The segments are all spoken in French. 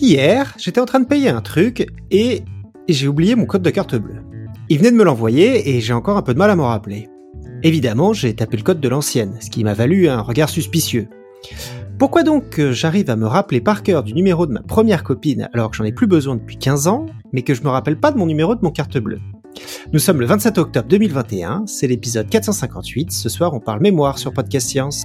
Hier, j'étais en train de payer un truc et j'ai oublié mon code de carte bleue. Il venait de me l'envoyer et j'ai encore un peu de mal à m'en rappeler. Évidemment, j'ai tapé le code de l'ancienne, ce qui m'a valu un regard suspicieux. Pourquoi donc que j'arrive à me rappeler par cœur du numéro de ma première copine alors que j'en ai plus besoin depuis 15 ans, mais que je me rappelle pas de mon numéro de mon carte bleue? Nous sommes le 27 octobre 2021, c'est l'épisode 458, ce soir on parle mémoire sur Podcast Science.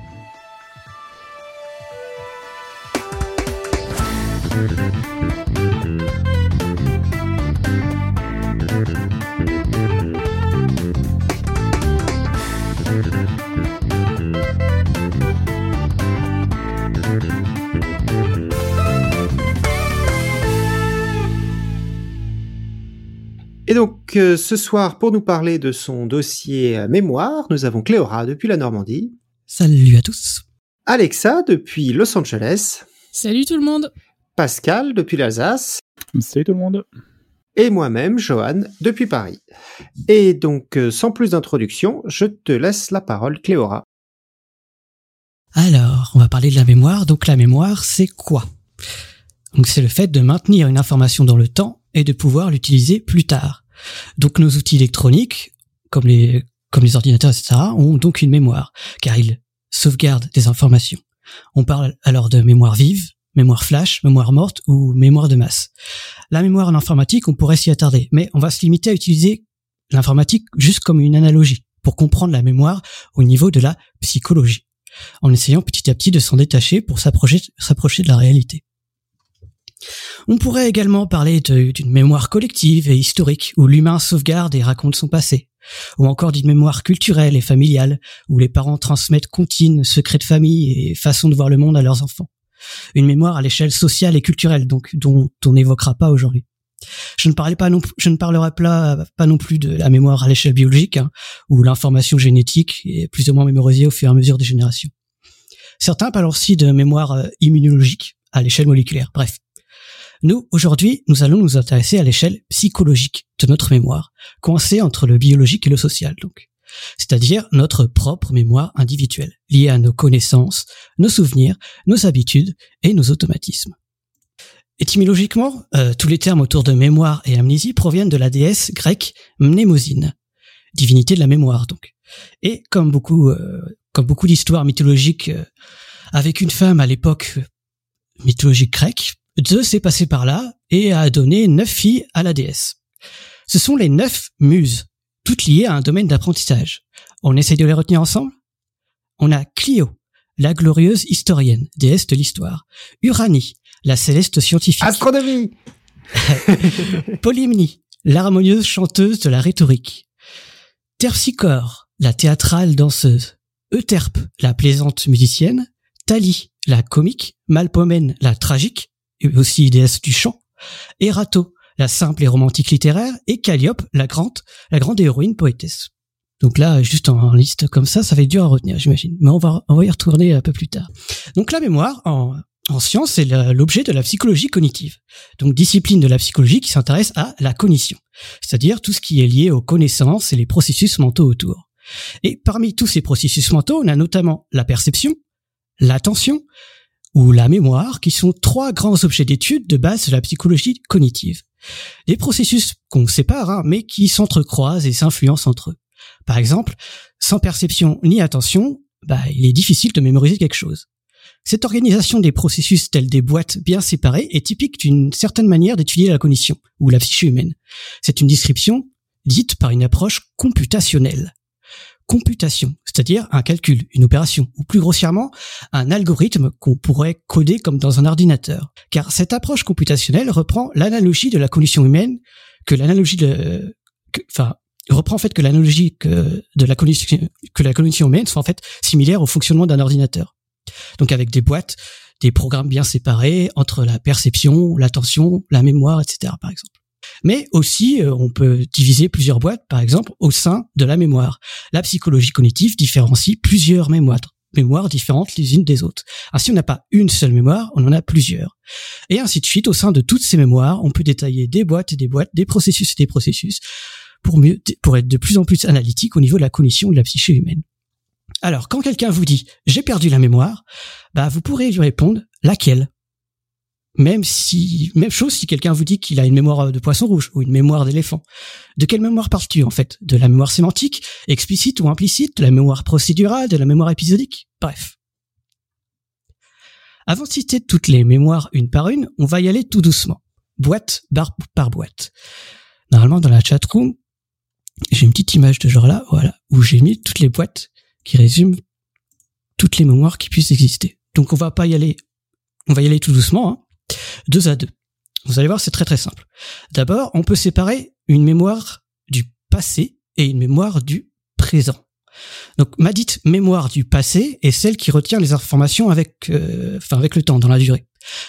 Et donc euh, ce soir, pour nous parler de son dossier euh, mémoire, nous avons Cléora depuis la Normandie. Salut à tous. Alexa depuis Los Angeles. Salut tout le monde. Pascal depuis l'Alsace. Salut tout le monde. Et moi-même, Johan, depuis Paris. Et donc, euh, sans plus d'introduction, je te laisse la parole, Cléora. Alors, on va parler de la mémoire. Donc la mémoire, c'est quoi? Donc c'est le fait de maintenir une information dans le temps et de pouvoir l'utiliser plus tard. Donc nos outils électroniques, comme les, comme les ordinateurs, etc., ont donc une mémoire, car ils sauvegardent des informations. On parle alors de mémoire vive, mémoire flash, mémoire morte ou mémoire de masse. La mémoire en informatique, on pourrait s'y attarder, mais on va se limiter à utiliser l'informatique juste comme une analogie pour comprendre la mémoire au niveau de la psychologie, en essayant petit à petit de s'en détacher pour s'approcher de la réalité. On pourrait également parler d'une mémoire collective et historique, où l'humain sauvegarde et raconte son passé, ou encore d'une mémoire culturelle et familiale, où les parents transmettent comptines, secrets de famille et façons de voir le monde à leurs enfants. Une mémoire à l'échelle sociale et culturelle, donc dont on n'évoquera pas aujourd'hui. Je ne, pas je ne parlerai pas, non plus de la mémoire à l'échelle biologique, hein, où l'information génétique est plus ou moins mémorisée au fur et à mesure des générations. Certains parlent aussi de mémoire euh, immunologique à l'échelle moléculaire. Bref, nous, aujourd'hui, nous allons nous intéresser à l'échelle psychologique de notre mémoire, coincée entre le biologique et le social, donc. C'est-à-dire notre propre mémoire individuelle, liée à nos connaissances, nos souvenirs, nos habitudes et nos automatismes. Étymologiquement, euh, tous les termes autour de mémoire et amnésie proviennent de la déesse grecque Mnémosine, divinité de la mémoire donc. Et comme beaucoup, euh, comme beaucoup d'histoires mythologiques euh, avec une femme à l'époque mythologique grecque, Zeus s'est passé par là et a donné neuf filles à la déesse. Ce sont les neuf muses, toutes liées à un domaine d'apprentissage. On essaye de les retenir ensemble? On a Clio, la glorieuse historienne, déesse de l'histoire. Uranie, la céleste scientifique. Astronomie Polymnie, l'harmonieuse chanteuse de la rhétorique. Terpsichore, la théâtrale danseuse. Euterpe, la plaisante musicienne. Thalie, la comique. Malpomène, la tragique et aussi déesse du chant, Erato, la simple et romantique littéraire, et Calliope, la grande, la grande héroïne poétesse. Donc là, juste en, liste comme ça, ça va être dur à retenir, j'imagine. Mais on va, on va y retourner un peu plus tard. Donc la mémoire, en, en science, c'est l'objet de la psychologie cognitive. Donc discipline de la psychologie qui s'intéresse à la cognition. C'est-à-dire tout ce qui est lié aux connaissances et les processus mentaux autour. Et parmi tous ces processus mentaux, on a notamment la perception, l'attention, ou la mémoire, qui sont trois grands objets d'étude de base de la psychologie cognitive. Des processus qu'on sépare, hein, mais qui s'entrecroisent et s'influencent entre eux. Par exemple, sans perception ni attention, bah, il est difficile de mémoriser quelque chose. Cette organisation des processus tels des boîtes bien séparées est typique d'une certaine manière d'étudier la cognition, ou la psyché humaine. C'est une description dite par une approche computationnelle computation, c'est-à-dire un calcul, une opération, ou plus grossièrement, un algorithme qu'on pourrait coder comme dans un ordinateur. Car cette approche computationnelle reprend l'analogie de la cognition humaine que l'analogie de, enfin, reprend en fait que l'analogie de la cognition, que la cognition humaine soit en fait similaire au fonctionnement d'un ordinateur. Donc avec des boîtes, des programmes bien séparés entre la perception, l'attention, la mémoire, etc. par exemple mais aussi euh, on peut diviser plusieurs boîtes, par exemple, au sein de la mémoire. La psychologie cognitive différencie plusieurs mémoires mémoires différentes les unes des autres. Ainsi, on n'a pas une seule mémoire, on en a plusieurs. Et ainsi de suite, au sein de toutes ces mémoires, on peut détailler des boîtes et des boîtes, des processus et des processus, pour mieux, pour être de plus en plus analytique au niveau de la cognition de la psyché humaine. Alors, quand quelqu'un vous dit j'ai perdu la mémoire, bah vous pourrez lui répondre laquelle? Même si, même chose si quelqu'un vous dit qu'il a une mémoire de poisson rouge ou une mémoire d'éléphant. De quelle mémoire parles-tu en fait? De la mémoire sémantique, explicite ou implicite, de la mémoire procédurale, de la mémoire épisodique? Bref. Avant de citer toutes les mémoires une par une, on va y aller tout doucement, boîte par boîte. Normalement, dans la chatroom, j'ai une petite image de genre là, voilà, où j'ai mis toutes les boîtes qui résument toutes les mémoires qui puissent exister. Donc on va pas y aller, on va y aller tout doucement, hein, deux à deux. Vous allez voir, c'est très très simple. D'abord, on peut séparer une mémoire du passé et une mémoire du présent. Donc ma dite mémoire du passé est celle qui retient les informations avec, euh, enfin avec le temps, dans la durée.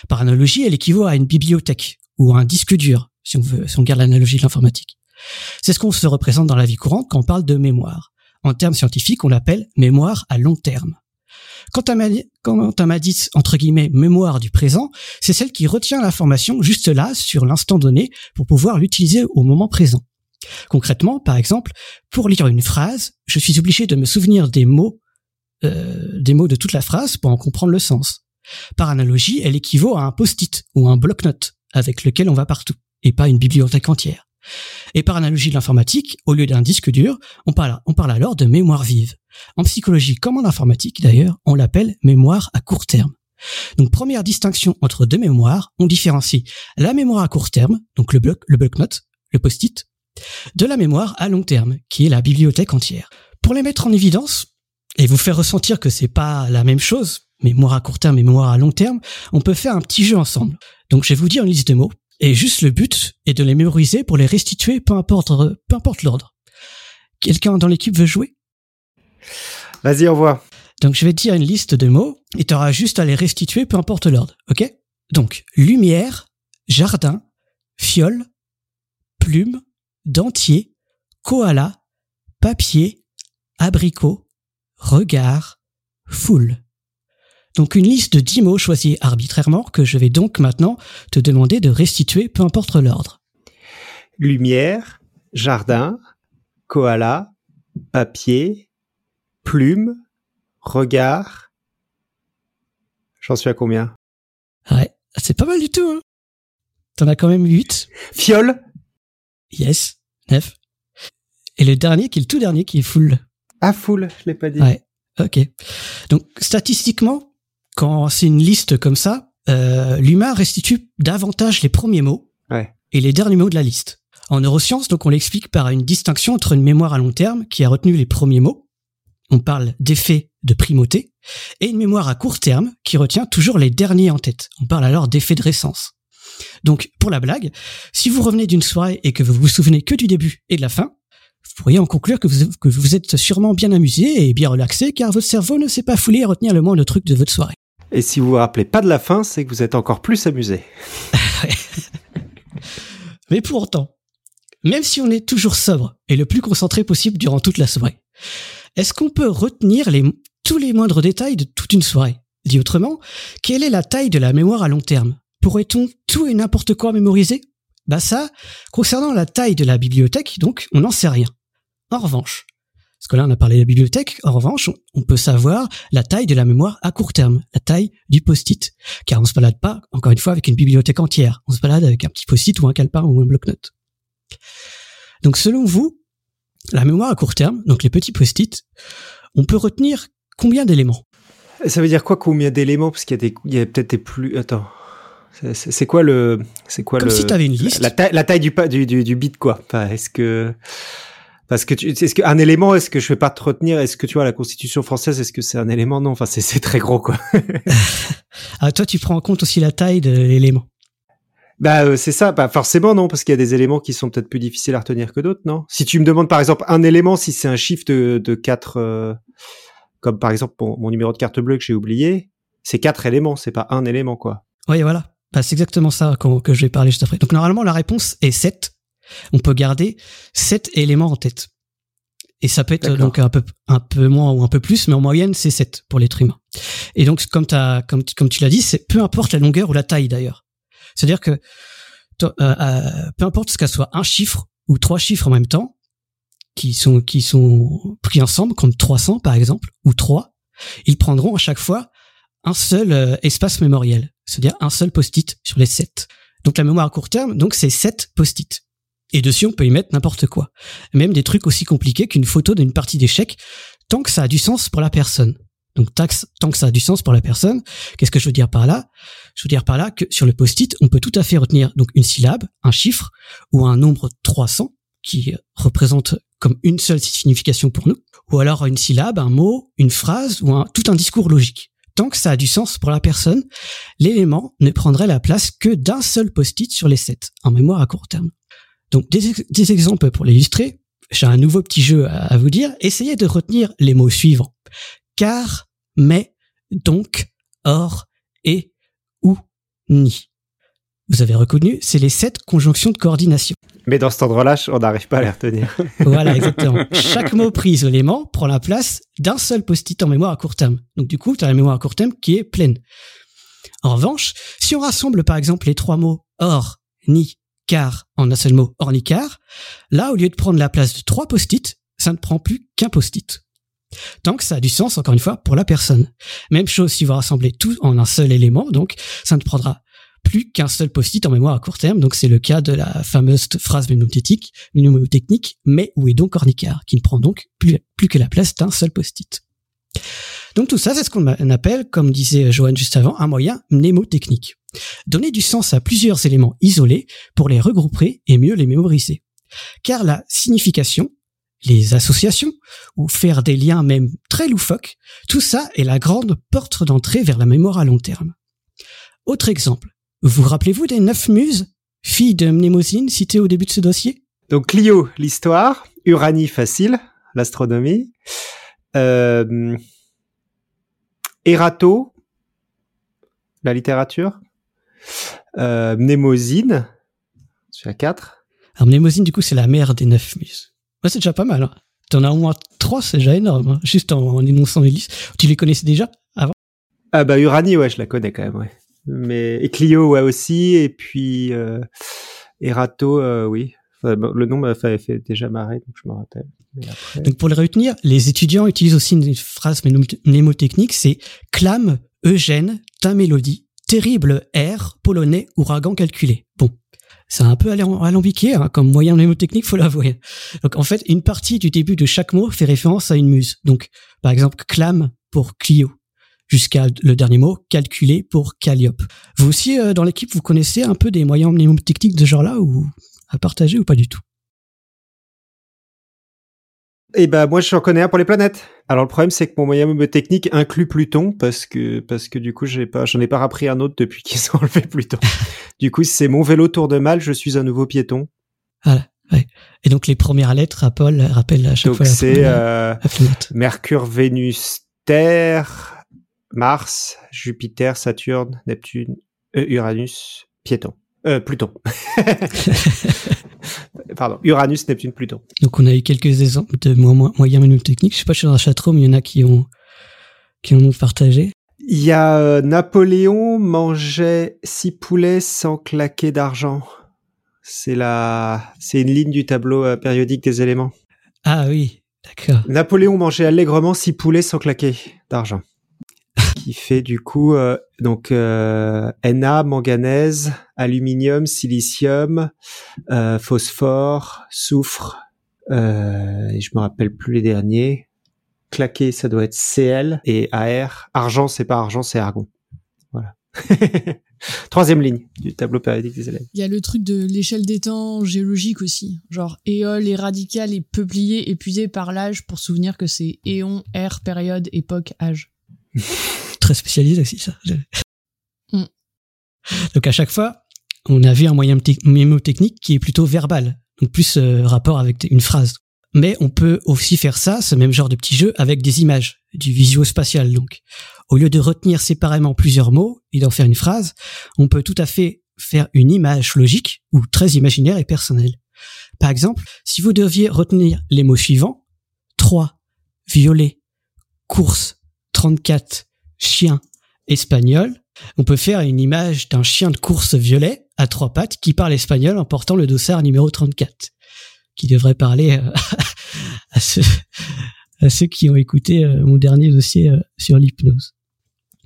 Par analogie, elle équivaut à une bibliothèque ou à un disque dur, si on veut, si on garde l'analogie de l'informatique. C'est ce qu'on se représente dans la vie courante quand on parle de mémoire. En termes scientifiques, on l'appelle mémoire à long terme. Quant à ma, entre guillemets, mémoire du présent, c'est celle qui retient l'information juste là, sur l'instant donné, pour pouvoir l'utiliser au moment présent. Concrètement, par exemple, pour lire une phrase, je suis obligé de me souvenir des mots, euh, des mots de toute la phrase pour en comprendre le sens. Par analogie, elle équivaut à un post-it ou un bloc-notes avec lequel on va partout, et pas une bibliothèque entière. Et par analogie de l'informatique, au lieu d'un disque dur, on parle, alors de mémoire vive. En psychologie comme en informatique d'ailleurs, on l'appelle mémoire à court terme. Donc première distinction entre deux mémoires, on différencie la mémoire à court terme, donc le bloc, le bloc-notes, le post-it, de la mémoire à long terme, qui est la bibliothèque entière. Pour les mettre en évidence et vous faire ressentir que c'est pas la même chose, mémoire à court terme et mémoire à long terme, on peut faire un petit jeu ensemble. Donc je vais vous dire une liste de mots et juste le but est de les mémoriser pour les restituer peu importe peu importe l'ordre. Quelqu'un dans l'équipe veut jouer? Vas-y, envoie. Donc je vais te dire une liste de mots et tu auras juste à les restituer peu importe l'ordre, OK? Donc lumière, jardin, fiole, plume, dentier, koala, papier, abricot, regard, foule. Donc une liste de 10 mots choisis arbitrairement que je vais donc maintenant te demander de restituer peu importe l'ordre. Lumière, jardin, koala, papier, plume, regard. J'en suis à combien? Ouais, c'est pas mal du tout. Hein T'en as quand même 8. Fiole Yes. 9. Et le dernier, qui est le tout dernier, qui est full. Ah, full, je l'ai pas dit. Ouais. Ok. Donc, statistiquement, quand c'est une liste comme ça, euh, l'humain restitue davantage les premiers mots ouais. et les derniers mots de la liste. En neurosciences, donc, on l'explique par une distinction entre une mémoire à long terme qui a retenu les premiers mots. On parle d'effet de primauté et une mémoire à court terme qui retient toujours les derniers en tête. On parle alors d'effet de récence. Donc, pour la blague, si vous revenez d'une soirée et que vous vous souvenez que du début et de la fin, vous pourriez en conclure que vous, que vous êtes sûrement bien amusé et bien relaxé car votre cerveau ne s'est pas foulé à retenir le moindre truc de votre soirée. Et si vous vous rappelez pas de la fin, c'est que vous êtes encore plus amusé. Mais pour autant, même si on est toujours sobre et le plus concentré possible durant toute la soirée, est-ce qu'on peut retenir tous les moindres détails de toute une soirée? Dit autrement, quelle est la taille de la mémoire à long terme? Pourrait-on tout et n'importe quoi mémoriser? Bah ça, concernant la taille de la bibliothèque, donc, on n'en sait rien. En revanche, parce que là on a parlé de la bibliothèque, en revanche, on peut savoir la taille de la mémoire à court terme, la taille du post-it. Car on se balade pas, encore une fois, avec une bibliothèque entière. On se balade avec un petit post-it ou un calepin ou un bloc-notes. Donc selon vous, la mémoire à court terme, donc les petits post-it, on peut retenir combien d'éléments? Ça veut dire quoi combien d'éléments? Parce qu'il y a, peut-être des plus... Attends. C'est quoi le, c'est quoi Comme le, si t'avais une liste. La, taille, la taille du, du, du, du bit quoi. Enfin, est-ce que, parce que tu, est-ce qu'un élément, est-ce que je vais pas te retenir? Est-ce que tu vois la Constitution française Est-ce que c'est un élément? Non. Enfin, c'est c'est très gros quoi. ah, toi, tu prends en compte aussi la taille de l'élément. Bah euh, c'est ça, bah forcément non, parce qu'il y a des éléments qui sont peut-être plus difficiles à retenir que d'autres, non? Si tu me demandes par exemple un élément, si c'est un chiffre de, de quatre, euh, comme par exemple mon, mon, numéro de carte bleue que j'ai oublié, c'est quatre éléments, c'est pas un élément quoi. Oui, voilà. Bah, c'est exactement ça que, que je vais parler juste après. Donc normalement la réponse est 7. On peut garder 7 éléments en tête. Et ça peut être donc un peu un peu moins ou un peu plus, mais en moyenne c'est 7 pour l'être humain. Et donc comme as, comme comme tu l'as dit, c'est peu importe la longueur ou la taille d'ailleurs. C'est-à-dire que euh, euh, peu importe ce qu'elle soit un chiffre ou trois chiffres en même temps, qui sont qui sont pris ensemble, comme 300 par exemple ou 3, ils prendront à chaque fois un seul euh, espace mémoriel, c'est-à-dire un seul post-it sur les 7. Donc la mémoire à court terme, donc c'est 7 post-it. Et dessus, on peut y mettre n'importe quoi. Même des trucs aussi compliqués qu'une photo d'une partie d'échecs, tant que ça a du sens pour la personne. Donc tant que ça a du sens pour la personne, qu'est-ce que je veux dire par là? Je veux dire par là que sur le post-it, on peut tout à fait retenir donc une syllabe, un chiffre ou un nombre 300 qui représente comme une seule signification pour nous, ou alors une syllabe, un mot, une phrase ou tout un discours logique. Tant que ça a du sens pour la personne, l'élément ne prendrait la place que d'un seul post-it sur les sept, en mémoire à court terme. Donc des, des exemples pour l'illustrer. J'ai un nouveau petit jeu à, vous dire. Essayez de retenir les mots suivants. Car, mais, donc, or, et, ou, ni. Vous avez reconnu, c'est les sept conjonctions de coordination. Mais dans cet endroit-là, on n'arrive pas à les retenir. voilà, exactement. Chaque mot pris isolément prend la place d'un seul post-it en mémoire à court terme. Donc du coup, tu as la mémoire à court terme qui est pleine. En revanche, si on rassemble par exemple les trois mots or, ni, car en un seul mot, or ni car, là, au lieu de prendre la place de trois post-it, ça ne prend plus qu'un post-it. Donc ça a du sens, encore une fois, pour la personne. Même chose si vous rassemblez tout en un seul élément, donc ça ne prendra plus qu'un seul post-it en mémoire à court terme. Donc c'est le cas de la fameuse phrase mnémotechnique, mnémotechnique, mais où est donc Ornicard, qui ne prend donc plus, plus que la place d'un seul post-it. Donc tout ça, c'est ce qu'on appelle, comme disait Johan juste avant, un moyen mnémotechnique. Donner du sens à plusieurs éléments isolés pour les regrouper et mieux les mémoriser. Car la signification, les associations, ou faire des liens même très loufoques, tout ça est la grande porte d'entrée vers la mémoire à long terme. Autre exemple, vous rappelez-vous des neuf muses, filles de Mnémosine, citées au début de ce dossier? Donc Clio, l'histoire, Uranie, facile, l'astronomie, euh, Erato, la littérature, euh, Mnémosine, c'est à 4. Alors Mnémosine, du coup, c'est la mère des neuf muses. Ouais, c'est déjà pas mal. Hein. T'en as au moins trois, c'est déjà énorme. Hein. Juste en, énonçant les listes. Tu les connaissais déjà avant? Ah bah Uranie, ouais, je la connais quand même, ouais mais et Clio ouais aussi et puis euh, Erato euh, oui le nom m'a fait, fait, déjà marrer donc je me rappelle donc pour les retenir les étudiants utilisent aussi une phrase mnémotechnique c'est clame Eugène ta mélodie terrible air polonais ouragan calculé bon c'est un peu alambiqué hein, comme moyen mnémotechnique, faut l'avouer. Donc en fait, une partie du début de chaque mot fait référence à une muse. Donc par exemple, clame pour Clio jusqu'à le dernier mot, calculé pour Calliope. Vous aussi, euh, dans l'équipe, vous connaissez un peu des moyens mnémotechniques de ce genre-là ou à partager ou pas du tout? Eh ben moi je connais un pour les planètes. Alors le problème c'est que mon moyen mnémotechnique inclut Pluton parce que parce que du coup j'ai pas j'en ai pas appris un autre depuis qu'ils ont enlevé Pluton. du coup c'est mon vélo tour de mal, je suis un nouveau piéton. Voilà. Ouais. Et donc les premières lettres rappellent, rappellent à chaque donc fois. Donc c'est euh, Mercure, Vénus, Terre, Mars, Jupiter, Saturne, Neptune, euh, Uranus, Piéton. Euh, Pluton. Pardon, Uranus, Neptune, Pluton. Donc on a eu quelques exemples de moyens mnémotechniques. Je sais pas, je suis dans un château, mais il y en a qui ont qui en ont partagé. Il y a euh, Napoléon mangeait six poulets sans claquer d'argent. C'est la, c'est une ligne du tableau euh, périodique des éléments. Ah oui, d'accord. Napoléon mangeait allègrement six poulets sans claquer d'argent qui fait du coup euh, donc euh, Na, manganèse, aluminium, silicium, euh, phosphore, soufre, euh, et je me rappelle plus les derniers. Claqué, ça doit être Cl et AR. Argent, c'est pas argent, c'est argon. Voilà. Troisième ligne du tableau périodique des élèves. Il y a le truc de l'échelle des temps géologique aussi. Genre éole et radical et peuplier épuisé par l'âge pour souvenir que c'est éon, ère, période, époque, âge. très spécialisé aussi, ça. Mm. Donc à chaque fois, on a vu un moyen mémotechnique qui est plutôt verbal, donc plus euh, rapport avec une phrase. Mais on peut aussi faire ça, ce même genre de petit jeu, avec des images, du visio-spatial. Donc, au lieu de retenir séparément plusieurs mots et d'en faire une phrase, on peut tout à fait faire une image logique ou très imaginaire et personnelle. Par exemple, si vous deviez retenir les mots suivants, 3, violet, course, 34, chien espagnol, on peut faire une image d'un chien de course violet à trois pattes qui parle espagnol en portant le dossard numéro 34. qui devrait parler euh, à, ceux, qui ont écouté euh, mon dernier dossier euh, sur l'hypnose.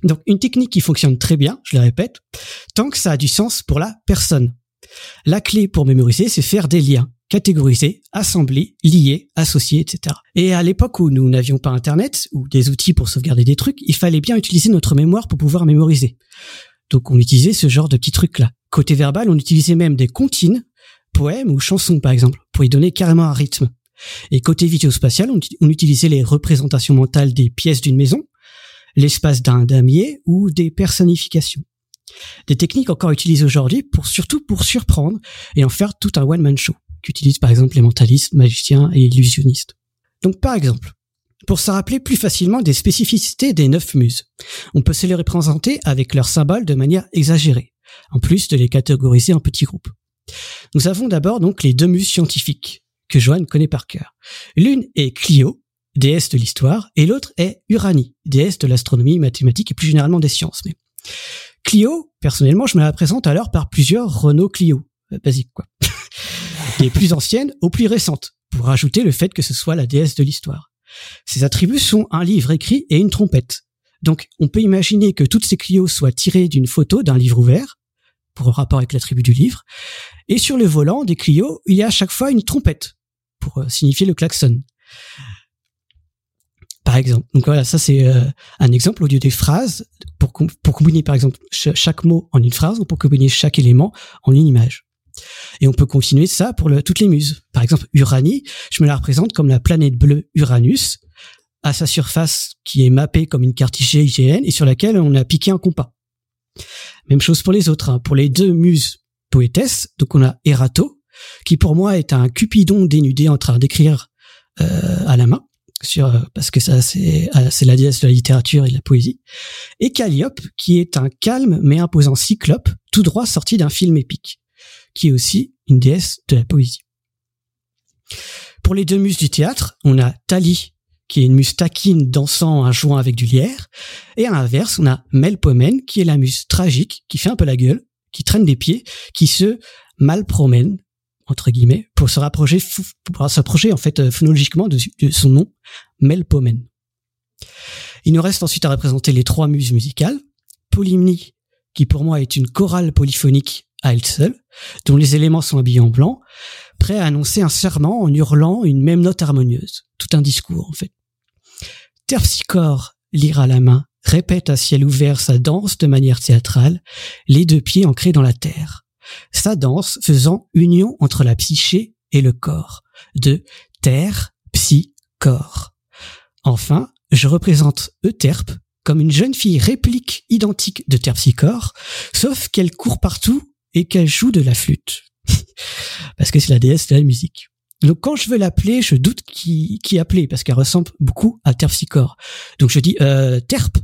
Donc une technique qui fonctionne très bien, je le répète, tant que ça a du sens pour la personne. La clé pour mémoriser, c'est faire des liens, catégoriser, assembler, lier, associer, etc. Et à l'époque où nous n'avions pas Internet ou des outils pour sauvegarder des trucs, il fallait bien utiliser notre mémoire pour pouvoir mémoriser. Donc on utilisait ce genre de petits trucs-là. Côté verbal, on utilisait même des comptines, poèmes ou chansons par exemple, pour y donner carrément un rythme. Et côté vidéo-spatial, on, utilisait les représentations mentales des pièces d'une maison, l'espace d'un damier ou des personnifications. Des techniques encore utilisées aujourd'hui pour surtout pour surprendre et en faire tout un one-man show qu'utilisent par exemple les mentalistes, magiciens et illusionnistes. Donc par exemple, pour se rappeler plus facilement des spécificités des neuf muses, on peut se les représenter avec leurs symboles de manière exagérée, en plus de les catégoriser en petits groupes. Nous avons d'abord donc les deux muses scientifiques, que Joanne connaît par cœur. L'une est Clio, déesse de l'histoire, et l'autre est Uranie, déesse de l'astronomie, mathématiques et plus généralement des sciences. Mais Clio, personnellement, je me la présente alors par plusieurs Renault Clio, euh, basique quoi. des plus anciennes aux plus récentes, pour rajouter le fait que ce soit la déesse de l'histoire. Ses attributs sont un livre écrit et une trompette. Donc on peut imaginer que toutes ces Clio soient tirées d'une photo d'un livre ouvert, pour rapport avec l'attribut du livre, et sur le volant des Clio, il y a à chaque fois une trompette, pour euh, signifier le klaxon. Par exemple. Donc voilà, ça c'est euh, un exemple au lieu des phrases. Pour, pour combiner par exemple chaque mot en une phrase, on peut combiner chaque élément en une image. Et on peut continuer ça pour le, toutes les muses. Par exemple, Uranie, je me la représente comme la planète bleue Uranus, à sa surface qui est mappée comme une carte IGN et sur laquelle on a piqué un compas. Même chose pour les autres. Hein. Pour les deux muses poétesses, donc on a Erato, qui pour moi est un cupidon dénudé en train d'écrire euh, à la main, euh, parce que ça c'est euh, c'est la déesse de la littérature et de la poésie, et Calliope, qui est un calme mais imposant cyclope, tout droit sorti d'un film épique qui est aussi une déesse de la poésie. Pour les deux muses du théâtre, on a Thalie, qui est une muse taquine dansant un joint avec du lierre, et à l'inverse, on a Melpomène, qui est la muse tragique, qui fait un peu la gueule, qui traîne des pieds, qui se mal promène, entre guillemets, pour se rapprocher, pour s'approcher en fait euh, phonologiquement de, son nom, Melpomène. Il nous reste ensuite à représenter les trois muses musicales, Polymnie, qui pour moi est une chorale polyphonique à elle seule, dont les éléments sont habillés en blanc, prêt à annoncer un serment en hurlant une même note harmonieuse. Tout un discours, en fait. Terpsichore, lire à la main, répète à ciel ouvert sa danse de manière théâtrale, les deux pieds ancrés dans la terre. Sa danse faisant union entre la psyché et le corps, de terre, psy, corps. Enfin, je représente Euterpe comme une jeune fille réplique identique de Terpsichore, sauf qu'elle court partout et qu'elle joue de la flûte. parce que c'est la déesse de la musique. Donc quand je veux l'appeler, je doute qui, qui appeler parce qu'elle ressemble beaucoup à Terpsichore. Donc je dis euh, Terp.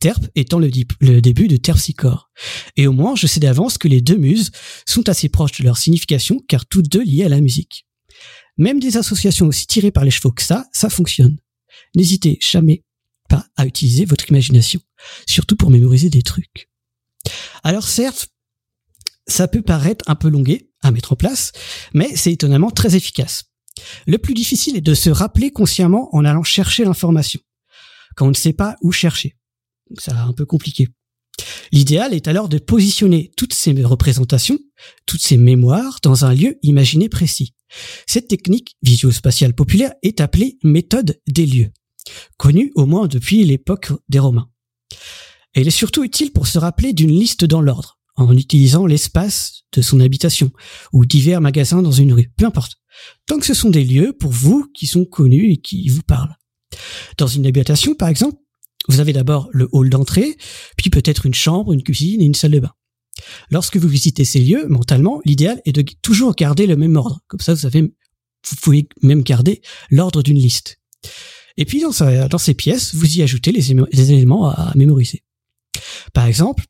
Terp étant le, le début de Terpsichore. Et au moins, je sais d'avance que les deux muses sont assez proches de leur signification car toutes deux liées à la musique. Même des associations aussi tirées par les chevaux que ça, ça fonctionne. N'hésitez jamais pas à utiliser votre imagination, surtout pour mémoriser des trucs. Alors certes, ça peut paraître un peu longué à mettre en place, mais c'est étonnamment très efficace. Le plus difficile est de se rappeler consciemment en allant chercher l'information, quand on ne sait pas où chercher. C'est un peu compliqué. L'idéal est alors de positionner toutes ces représentations, toutes ces mémoires dans un lieu imaginé précis. Cette technique visuospatiale populaire est appelée méthode des lieux, connue au moins depuis l'époque des Romains. Elle est surtout utile pour se rappeler d'une liste dans l'ordre, en utilisant l'espace de son habitation ou divers magasins dans une rue, peu importe. Tant que ce sont des lieux pour vous qui sont connus et qui vous parlent. Dans une habitation, par exemple, vous avez d'abord le hall d'entrée, puis peut-être une chambre, une cuisine et une salle de bain. Lorsque vous visitez ces lieux, mentalement, l'idéal est de toujours garder le même ordre. Comme ça, vous savez, vous pouvez même garder l'ordre d'une liste. Et puis, dans, ces pièces, vous y ajoutez les éléments à mémoriser. Par exemple,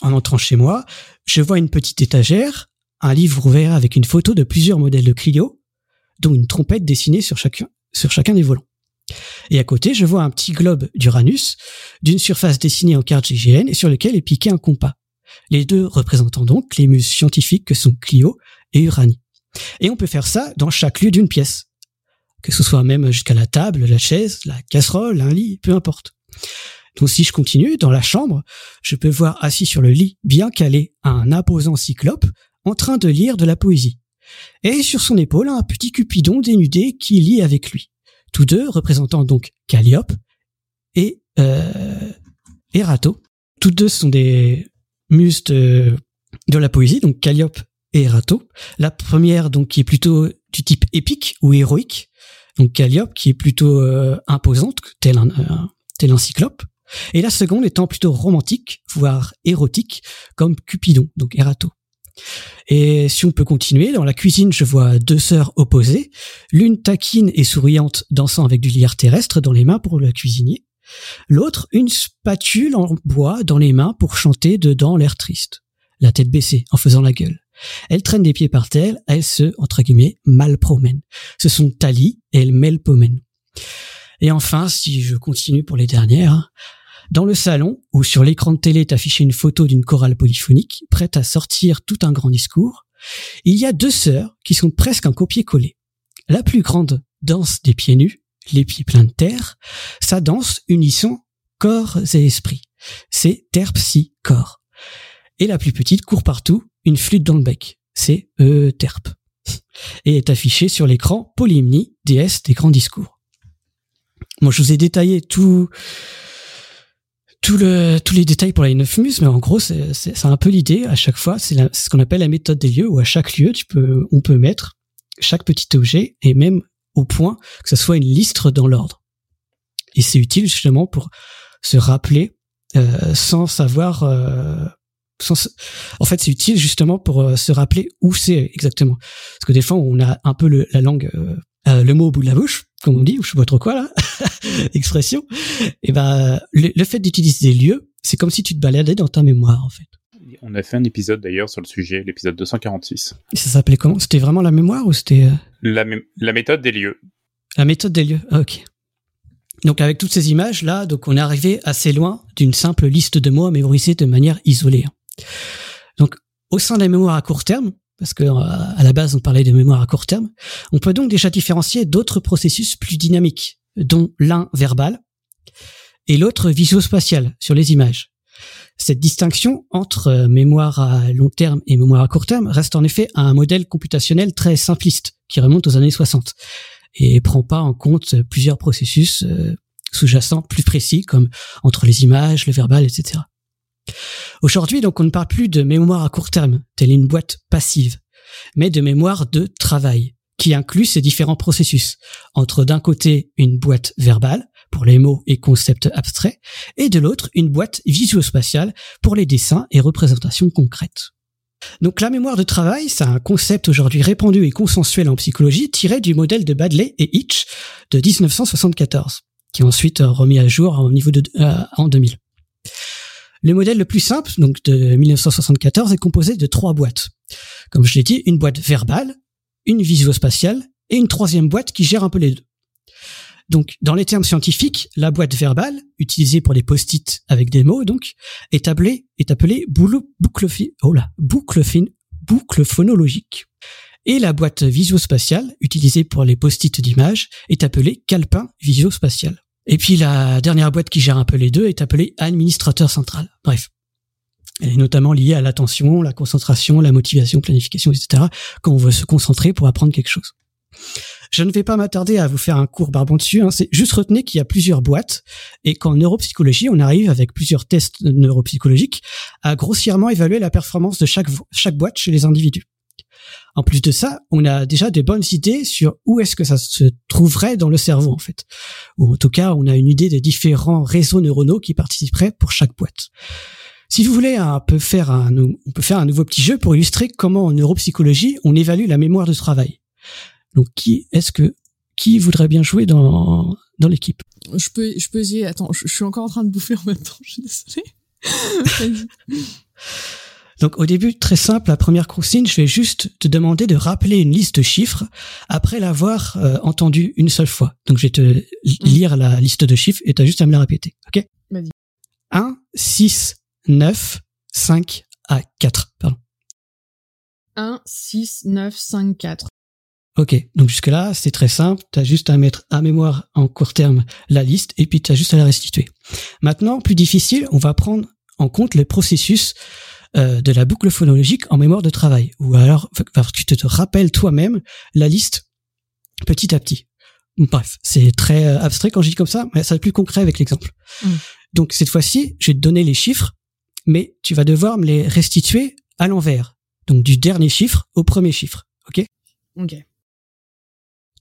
en entrant chez moi, je vois une petite étagère, un livre ouvert avec une photo de plusieurs modèles de Clio, dont une trompette dessinée sur chacun, sur chacun des volants. Et à côté, je vois un petit globe d'Uranus, d'une surface dessinée en carte GGN et sur lequel est piqué un compas. Les deux représentant donc les muses scientifiques que sont Clio et Uranie. Et on peut faire ça dans chaque lieu d'une pièce. Que ce soit même jusqu'à la table, la chaise, la casserole, un lit, peu importe. Donc si je continue, dans la chambre, je peux voir assis sur le lit, bien calé, un imposant cyclope, en train de lire de la poésie. Et sur son épaule, un petit Cupidon dénudé qui lit avec lui. Tous deux représentant donc Calliope et euh, Erato. Toutes deux sont des muses de, de la poésie, donc Calliope et Erato. La première donc qui est plutôt du type épique ou héroïque, donc Calliope qui est plutôt euh, imposante, tel un, euh, tel un cyclope. Et la seconde étant plutôt romantique, voire érotique, comme Cupidon, donc Erato. Et si on peut continuer, dans la cuisine, je vois deux sœurs opposées, l'une taquine et souriante dansant avec du lierre terrestre dans les mains pour le cuisinier, l'autre une spatule en bois dans les mains pour chanter dedans l'air triste, la tête baissée en faisant la gueule. Elle traîne des pieds par terre, elle se, entre guillemets, mal promène. Ce sont Tali et Melpomène. Et enfin, si je continue pour les dernières, dans le salon, où sur l'écran de télé est affichée une photo d'une chorale polyphonique, prête à sortir tout un grand discours, il y a deux sœurs qui sont presque un copier-coller. La plus grande danse des pieds nus, les pieds pleins de terre, sa danse unissant corps et esprit. C'est terpsi corps. Et la plus petite court partout, une flûte dans le bec. C'est e terp. Et est affichée sur l'écran Polymnie, déesse des grands discours. Moi, je vous ai détaillé tout, tout le, tous les détails pour la Neufmus, mais en gros, c'est, un peu l'idée. À chaque fois, c'est, ce qu'on appelle la méthode des lieux, où à chaque lieu, tu peux, on peut mettre chaque petit objet, et même au point que ce soit une liste dans l'ordre. Et c'est utile justement pour se rappeler euh, sans savoir. Euh, sans, en fait, c'est utile justement pour euh, se rappeler où c'est exactement. Parce que des fois, on a un peu le, la langue, euh, le mot au bout de la bouche, comme on dit, ou je sais pas trop quoi là, expression, et ben le, fait d'utiliser des lieux, c'est comme si tu te baladais dans ta mémoire en fait. On a fait un épisode d'ailleurs sur le sujet, l'épisode 246. Et ça s'appelait comment? C'était vraiment la mémoire ou c'était euh? La, la méthode des lieux. La méthode des lieux. Ah, ok. Donc avec toutes ces images là, donc on est arrivé assez loin d'une simple liste de mots à mémoriser de manière isolée. Donc au sein des mémoires à court terme, parce que euh, à la base on parlait de mémoire à court terme, on peut donc déjà différencier d'autres processus plus dynamiques, dont l'un verbal et l'autre visuospatial sur les images. Cette distinction entre euh, mémoire à long terme et mémoire à court terme reste en effet un modèle computationnel très simpliste qui remonte aux années 60 et prend pas en compte plusieurs processus euh, sous-jacents plus précis comme entre les images, le verbal, etc. Aujourd'hui, donc, on ne parle plus de mémoire à court terme, telle une boîte passive, mais de mémoire de travail, qui inclut ces différents processus, entre d'un côté une boîte verbale, pour les mots et concepts abstraits, et de l'autre une boîte visuospatiale pour les dessins et représentations concrètes. Donc la mémoire de travail, c'est un concept aujourd'hui répandu et consensuel en psychologie tiré du modèle de Badley et Hitch de 1974, qui est ensuite remis à jour euh, en 2000. Le modèle le plus simple, donc de 1974, est composé de trois boîtes. Comme je l'ai dit, une boîte verbale, une visuospatiale et une troisième boîte qui gère un peu les deux. Donc, dans les termes scientifiques, la boîte verbale, utilisée pour les post-it avec des mots, donc, est appelée, boucle, oh boucle phonologique. Et la boîte visuospatiale, utilisée pour les post-it d'images, est appelée calepin visuospatial. Et puis la dernière boîte qui gère un peu les deux est appelée administrateur central. Bref. Elle est notamment liée à l'attention, la concentration, la motivation, planification, etc. quand on veut se concentrer pour apprendre quelque chose. Je ne vais pas m'attarder à vous faire un cours barbant dessus, hein. c'est juste retenez qu'il y a plusieurs boîtes et qu'en neuropsychologie, on arrive avec plusieurs tests neuropsychologiques à grossièrement évaluer la performance de chaque boîte chez les individus. En plus de ça, on a déjà des bonnes idées sur où est-ce que ça se trouverait dans le cerveau en fait. Ou en tout cas, on a une idée des différents réseaux neuronaux qui participeraient pour chaque boîte. Si vous voulez, on peut faire un, on peut faire un nouveau petit jeu pour illustrer comment en neuropsychologie on évalue la mémoire de travail. Donc, qui est-ce que qui voudrait bien jouer dans dans l'équipe? Je peux je peux essayer. Attends, je, je, suis encore en train de bouffer en même temps. Je suis désolée. Donc au début, très simple, la première consigne, je vais juste te demander de rappeler une liste de chiffres après l'avoir euh, entendu une seule fois. Donc je vais te mm. lire la liste de chiffres et tu as juste à me la répéter. OK? Vas-y. 1, 6, 9, 5 à 4. Pardon. 1, 6, 9, 5, 4. Ok, donc jusque-là, c'est très simple. Tu as juste à mettre à mémoire en court terme la liste et puis tu as juste à la restituer. Maintenant, plus difficile, on va prendre en compte le processus euh, de la boucle phonologique en mémoire de travail. Ou alors, tu te, rappelles toi-même la liste petit à petit. Bref, c'est très euh, abstrait quand je dis comme ça, mais ça va être plus concret avec l'exemple. Mm. Donc cette fois-ci, je vais te donner les chiffres, mais tu vas devoir me les restituer à l'envers. Donc du dernier chiffre au premier chiffre. OK? Ok.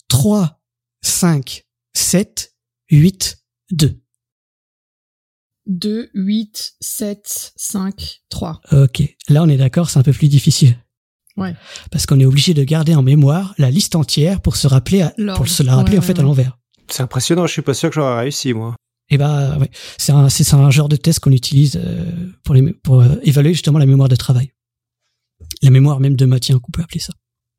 3, 5, 7, 8, 2. 2, 8, 7, 5, 3. Ok, là on est d'accord, c'est un peu plus difficile. Ouais. Parce qu'on est obligé de garder en mémoire la liste entière pour se rappeler, à- pour se la rappeler Ouais, en fait ouais, à l'envers. C'est impressionnant, je suis pas sûr que j'aurais réussi, moi. Et bah ouais, c'est un c'est un genre de test qu'on utilise euh, pour les pour euh, évaluer justement la mémoire de travail. La mémoire même de maintien qu'on peut appeler ça.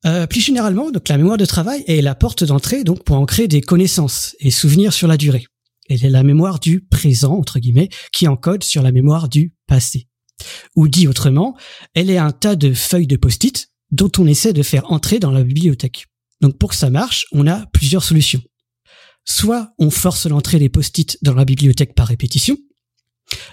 Euh, plus généralement, donc la mémoire de travail est la porte d'entrée donc pour ancrer des connaissances et souvenirs sur la durée. Elle est la mémoire du présent entre guillemets qui encode sur la mémoire du passé. Ou dit autrement, elle est un tas de feuilles de post-it dont on essaie de faire entrer dans la bibliothèque. Donc pour que ça marche, on a plusieurs solutions. Soit on force l'entrée des post-it dans la bibliothèque par répétition.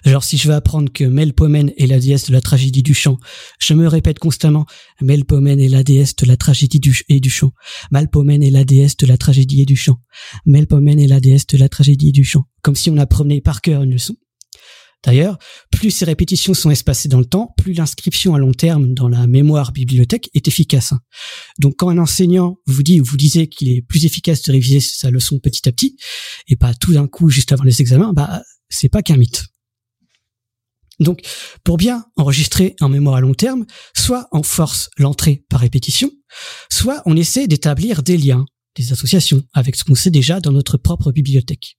Genre si je veux apprendre que Melpomène est la déesse de la tragédie du chant, je me répète constamment Melpomène est la déesse de la tragédie du, et du chant. Malpomène est la déesse de la tragédie et du chant. Melpomène est la déesse de la tragédie et du chant. Comme si on apprenait par cœur une leçon. D'ailleurs, plus ces répétitions sont espacées dans le temps, plus l'inscription à long terme dans la mémoire bibliothèque est efficace. hein. Donc quand un enseignant vous dit ou vous disait qu'il est plus efficace de réviser sa leçon petit à petit et pas tout d'un coup juste avant les examens, bah c'est pas qu'un mythe. Donc pour bien enregistrer en mémoire à long terme, soit on force l'entrée par répétition, soit on essaie d'établir des liens, des associations avec ce qu'on sait déjà dans notre propre bibliothèque.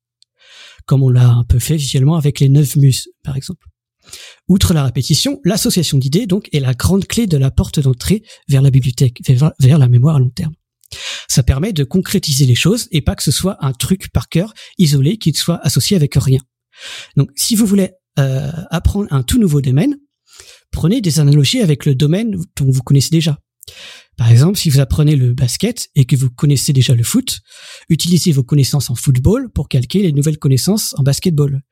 Comme on l'a un peu fait visuellement avec les neuf muses, par exemple. Outre la répétition, l'association d'idées donc est la grande clé de la porte d'entrée vers la bibliothèque, vers, vers la mémoire à long terme. Ça permet de concrétiser les choses et pas que ce soit un truc par cœur isolé qui ne soit associé avec rien. Donc, si vous voulez euh, apprendre un tout nouveau domaine, prenez des analogies avec le domaine dont vous connaissez déjà. Par exemple, si vous apprenez le basket et que vous connaissez déjà le foot, utilisez vos connaissances en football pour calquer les nouvelles connaissances en basketball.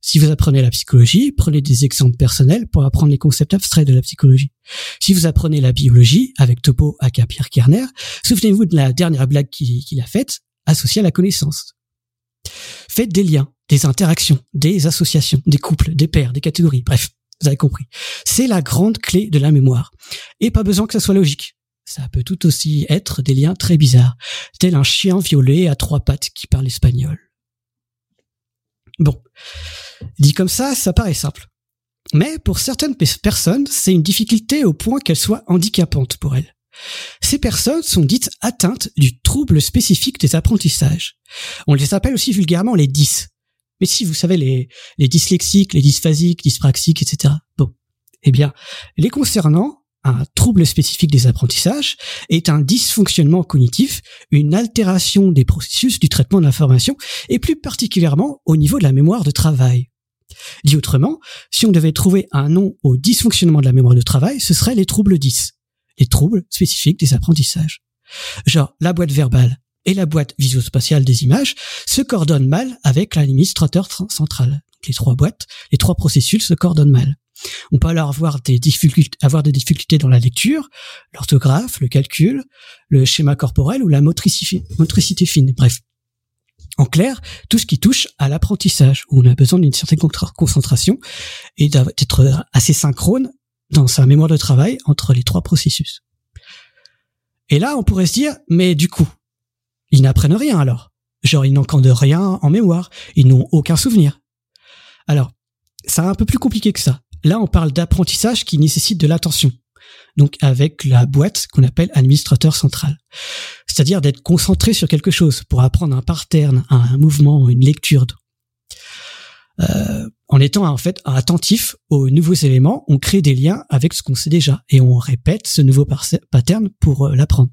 Si vous apprenez la psychologie, prenez des exemples personnels pour apprendre les concepts abstraits de la psychologie. Si vous apprenez la biologie avec Topo aka Pierre Kerner, souvenez-vous de la dernière blague qu'il a faite associée à la connaissance. Faites des liens, des interactions, des associations, des couples, des paires, des catégories, bref, vous avez compris. C'est la grande clé de la mémoire. Et pas besoin que ça soit logique. Ça peut tout aussi être des liens très bizarres, tel un chien violet à trois pattes qui parle espagnol. Bon, dit comme ça, ça paraît simple. Mais pour certaines pe- personnes, c'est une difficulté au point qu'elle soit handicapante pour elles. Ces personnes sont dites atteintes du trouble spécifique des apprentissages. On les appelle aussi vulgairement les 10. Mais si vous savez les, dyslexiques, les dysphasiques, dyspraxiques, etc. Bon. Eh bien, les concernant, un trouble spécifique des apprentissages est un dysfonctionnement cognitif, une altération des processus du traitement de l'information et plus particulièrement au niveau de la mémoire de travail. Dit autrement, si on devait trouver un nom au dysfonctionnement de la mémoire de travail, ce serait les troubles 10, les troubles spécifiques des apprentissages. Genre, la boîte verbale et la boîte visuospatiale des images se coordonnent mal avec l'administrateur tr- central. Les trois boîtes, les trois processus se coordonnent mal. On peut alors avoir des difficultés, dans la lecture, l'orthographe, le calcul, le schéma corporel ou la motricité, motricité fine. Bref. En clair, tout ce qui touche à l'apprentissage, où on a besoin d'une certaine concentration et d'être assez synchrone dans sa mémoire de travail entre les trois processus. Et là, on pourrait se dire, mais du coup, ils n'apprennent rien alors. Genre, ils n'encodent rien en mémoire, ils n'ont aucun souvenir. Alors, c'est un peu plus compliqué que ça. Là, on parle d'apprentissage qui nécessite de l'attention. Donc, avec la boîte qu'on appelle administrateur central. C'est-à-dire d'être concentré sur quelque chose pour apprendre un pattern, un mouvement, une lecture. Euh, en étant en fait attentif aux nouveaux éléments, on crée des liens avec ce qu'on sait déjà et on répète ce nouveau pattern pour euh, l'apprendre.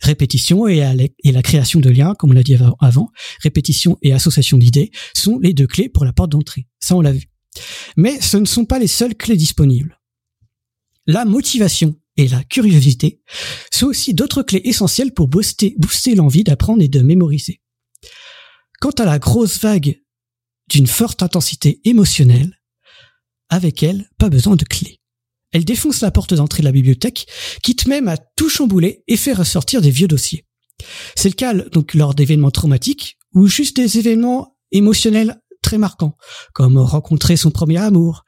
Répétition et, la- création de liens, comme on l'a dit av- avant, répétition et association d'idées sont les deux clés pour la porte d'entrée. Ça, on l'a vu. Mais ce ne sont pas les seules clés disponibles. La motivation et la curiosité sont aussi d'autres clés essentielles pour booster, booster l'envie d'apprendre et de mémoriser. Quant à la grosse vague d'une forte intensité émotionnelle, avec elle, pas besoin de clés. Elle défonce la porte d'entrée de la bibliothèque, quitte même à tout chambouler et fait ressortir des vieux dossiers. C'est le cas donc lors d'événements traumatiques ou juste des événements émotionnels très marquants, comme rencontrer son premier amour,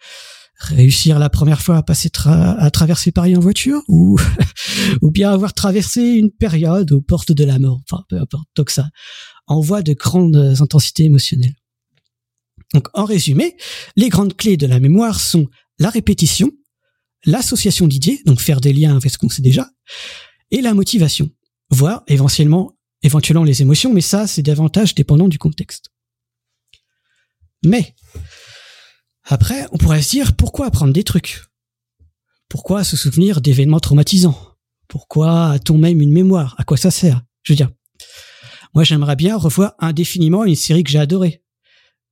réussir la première fois à passer à traverser Paris en voiture ou ou bien avoir traversé une période aux portes de la mort enfin peu importe donc ça envoie de grandes intensités émotionnelles donc en résumé les grandes clés de la mémoire sont la répétition l'association d'idées donc faire des liens avec ce qu'on sait déjà et la motivation voire éventuellement éventuellement les émotions mais ça c'est davantage dépendant du contexte. Mais après, on pourrait se dire pourquoi apprendre des trucs? Pourquoi se souvenir d'événements traumatisants? Pourquoi a-t-on même une mémoire? À quoi ça sert? Je veux dire, moi j'aimerais bien revoir indéfiniment une série que j'ai adorée.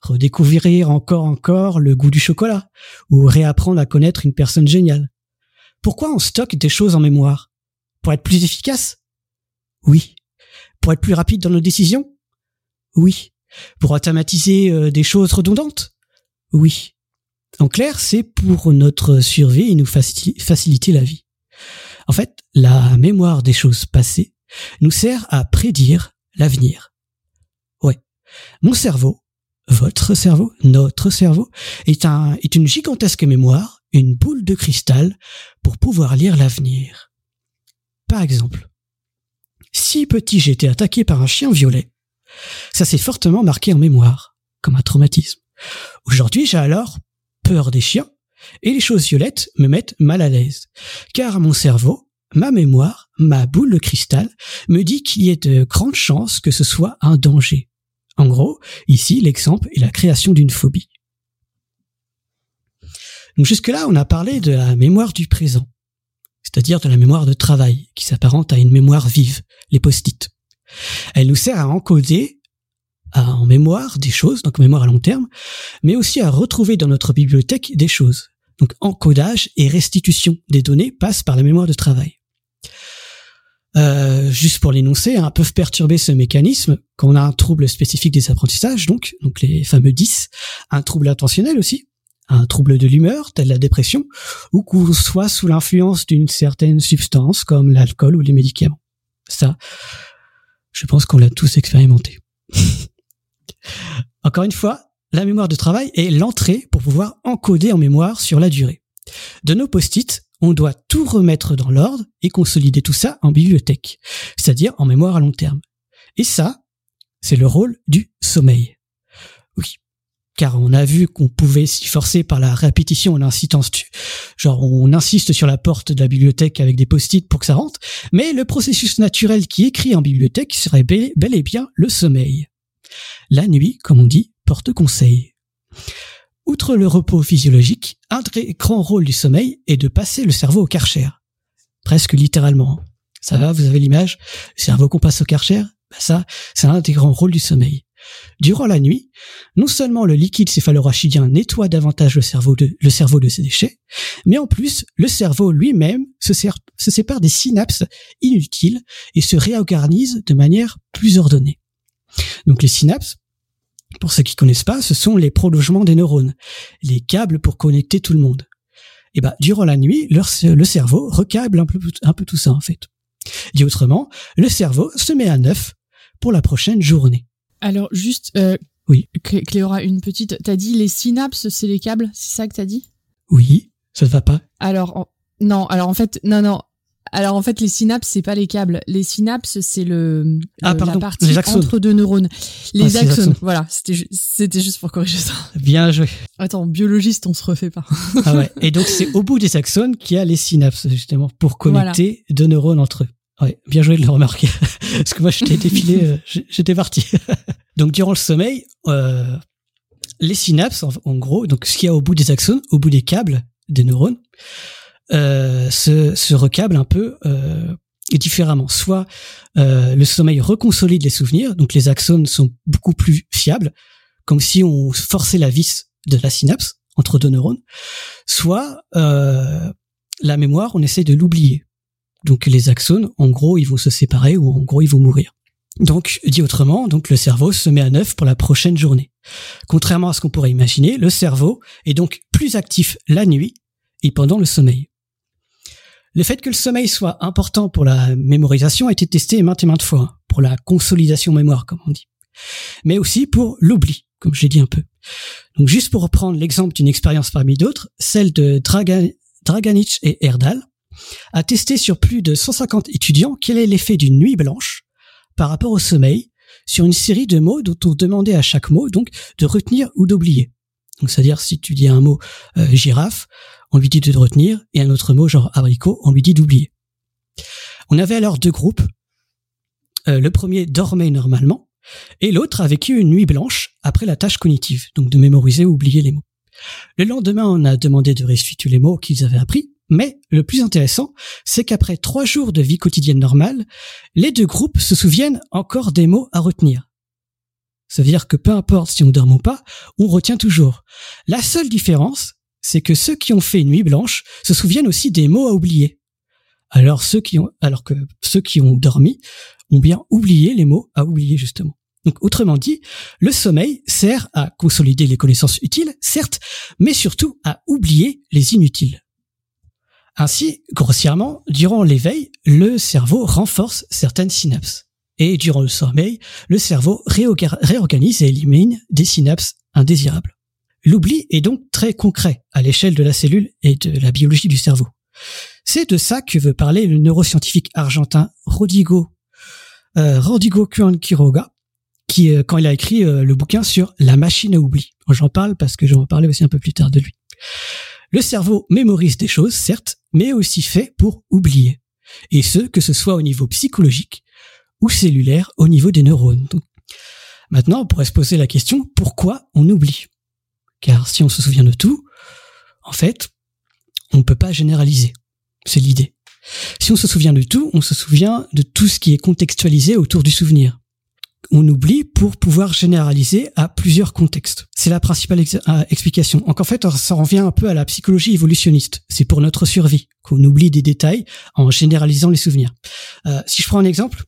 Redécouvrir encore encore le goût du chocolat ou réapprendre à connaître une personne géniale. Pourquoi on stocke des choses en mémoire? Pour être plus efficace? Oui. Pour être plus rapide dans nos décisions? Oui. Pour automatiser euh, des choses redondantes? Oui. En clair, c'est pour notre survie et nous faciliter la vie. En fait, la mémoire des choses passées nous sert à prédire l'avenir. Ouais. Mon cerveau, votre cerveau, notre cerveau, est, un, est une gigantesque mémoire, une boule de cristal pour pouvoir lire l'avenir. Par exemple, si petit été attaqué par un chien violet, ça s'est fortement marqué en mémoire, comme un traumatisme. Aujourd'hui, j'ai alors peur des chiens, et les choses violettes me mettent mal à l'aise, car mon cerveau, ma mémoire, ma boule de cristal, me dit qu'il y a de grandes chances que ce soit un danger. En gros, ici, l'exemple est la création d'une phobie. Donc jusque-là, on a parlé de la mémoire du présent, c'est-à-dire de la mémoire de travail, qui s'apparente à une mémoire vive, les post-it. Elle nous sert à encoder en mémoire des choses, donc mémoire à long terme, mais aussi à retrouver dans notre bibliothèque des choses. Donc encodage et restitution des données passent par la mémoire de travail. Euh, juste pour l'énoncer, hein, peuvent perturber ce mécanisme quand on a un trouble spécifique des apprentissages, donc, donc les fameux 10, un trouble intentionnel aussi, un trouble de l'humeur, tel la dépression, ou qu'on soit sous l'influence d'une certaine substance comme l'alcool ou les médicaments. Ça, je pense qu'on l'a tous expérimenté. Encore une fois, la mémoire de travail est l'entrée pour pouvoir encoder en mémoire sur la durée. De nos post-it, on doit tout remettre dans l'ordre et consolider tout ça en bibliothèque, c'est-à-dire en mémoire à long terme. Et ça, c'est le rôle du sommeil. Oui, car on a vu qu'on pouvait s'y forcer par la répétition en incitant, genre on insiste sur la porte de la bibliothèque avec des post-it pour que ça rentre, mais le processus naturel qui écrit en bibliothèque serait bel et bien le sommeil. La nuit, comme on dit, porte conseil. Outre le repos physiologique, un très grand rôle du sommeil est de passer le cerveau au karcher. Presque littéralement. Ça va, vous avez l'image? Le cerveau qu'on passe au karcher? Bah Ça, c'est un des grands rôles du sommeil. Durant la nuit, non seulement le liquide céphalorachidien nettoie davantage le cerveau de, ses déchets, mais en plus, le cerveau lui-même se sépare des synapses inutiles et se réorganise de manière plus ordonnée. Donc les synapses, pour ceux qui connaissent pas, ce sont les prolongements des neurones, les câbles pour connecter tout le monde. Et ben durant la nuit, le cerveau recâble un peu, un peu tout ça en fait. Dit autrement, le cerveau se met à neuf pour la prochaine journée. Alors juste, euh, oui, Cléora, une petite. T'as dit les synapses, c'est les câbles, c'est ça que t'as dit? Oui, ça ne va pas. Alors non, alors en fait, non, non. Alors en fait, les synapses, c'est pas les câbles. Les synapses, c'est le, ah, la partie entre deux neurones. Les, ah, axones. Voilà, c'était c'était juste pour corriger ça. Bien joué. Attends, biologiste, on se refait pas. ah ouais. Et donc c'est au bout des axones qu'il y a les synapses justement pour connecter deux neurones entre eux. Ouais, bien joué de le remarquer. Parce que moi, j'étais défilé, euh, j'étais parti. donc durant le sommeil, euh, les synapses, en, en, gros, donc ce qu'il y a au bout des axones, au bout des câbles des neurones, se, se recable un peu euh, différemment. Soit euh, le sommeil reconsolide les souvenirs, donc les axones sont beaucoup plus fiables, comme si on forçait la vis de la synapse entre deux neurones. Soit euh, la mémoire, on essaie de l'oublier. Donc les axones, en gros, ils vont se séparer ou en gros, ils vont mourir. Donc, dit autrement, donc le cerveau se met à neuf pour la prochaine journée. Contrairement à ce qu'on pourrait imaginer, le cerveau est donc plus actif la nuit et pendant le sommeil. Le fait que le sommeil soit important pour la mémorisation a été testé maintes et maintes fois, hein, pour la consolidation mémoire, comme on dit. Mais aussi pour l'oubli, comme j'ai dit un peu. Donc juste pour reprendre l'exemple d'une expérience parmi d'autres, celle de Draganich et Erdal, a testé sur plus de 150 étudiants quel est l'effet d'une nuit blanche par rapport au sommeil sur une série de mots dont on demandait à chaque mot donc de retenir ou d'oublier. Donc c'est-à-dire si tu dis un mot euh, girafe, on lui dit de retenir et un autre mot genre abricot, on lui dit d'oublier. On avait alors deux groupes. Euh, le premier dormait normalement et l'autre a vécu une nuit blanche après la tâche cognitive, donc de mémoriser ou oublier les mots. Le lendemain, on a demandé de restituer les mots qu'ils avaient appris mais le plus intéressant, c'est qu'après trois jours de vie quotidienne normale, les deux groupes se souviennent encore des mots à retenir. Ça veut dire que peu importe si on dort ou pas, on retient toujours. La seule différence, c'est que ceux qui ont fait une nuit blanche se souviennent aussi des mots à oublier. Alors ceux qui ont, alors que ceux qui ont dormi ont bien oublié les mots à oublier justement. Donc autrement dit, le sommeil sert à consolider les connaissances utiles, certes, mais surtout à oublier les inutiles. Ainsi, grossièrement, durant l'éveil, le cerveau renforce certaines synapses. Et durant le sommeil, le cerveau réorganise et élimine des synapses indésirables. L'oubli est donc très concret à l'échelle de la cellule et de la biologie du cerveau. C'est de ça que veut parler le neuroscientifique argentin Rodrigo, euh, Rodrigo Quiroga, qui, euh, quand il a écrit euh, le bouquin sur la machine à oubli. J'en parle parce que je vais en parler aussi un peu plus tard de lui. Le cerveau mémorise des choses, certes, mais aussi fait pour oublier. Et ce, que ce soit au niveau psychologique ou cellulaire au niveau des neurones. maintenant, on pourrait se poser la question, pourquoi on oublie? Car si on se souvient de tout, en fait, on ne peut pas généraliser. C'est l'idée. Si on se souvient de tout, on se souvient de tout ce qui est contextualisé autour du souvenir on oublie pour pouvoir généraliser à plusieurs contextes. C'est la principale euh, explication. Donc en fait, ça revient un peu à la psychologie évolutionniste. C'est pour notre survie qu'on oublie des détails en généralisant les souvenirs. Euh, si je prends un exemple,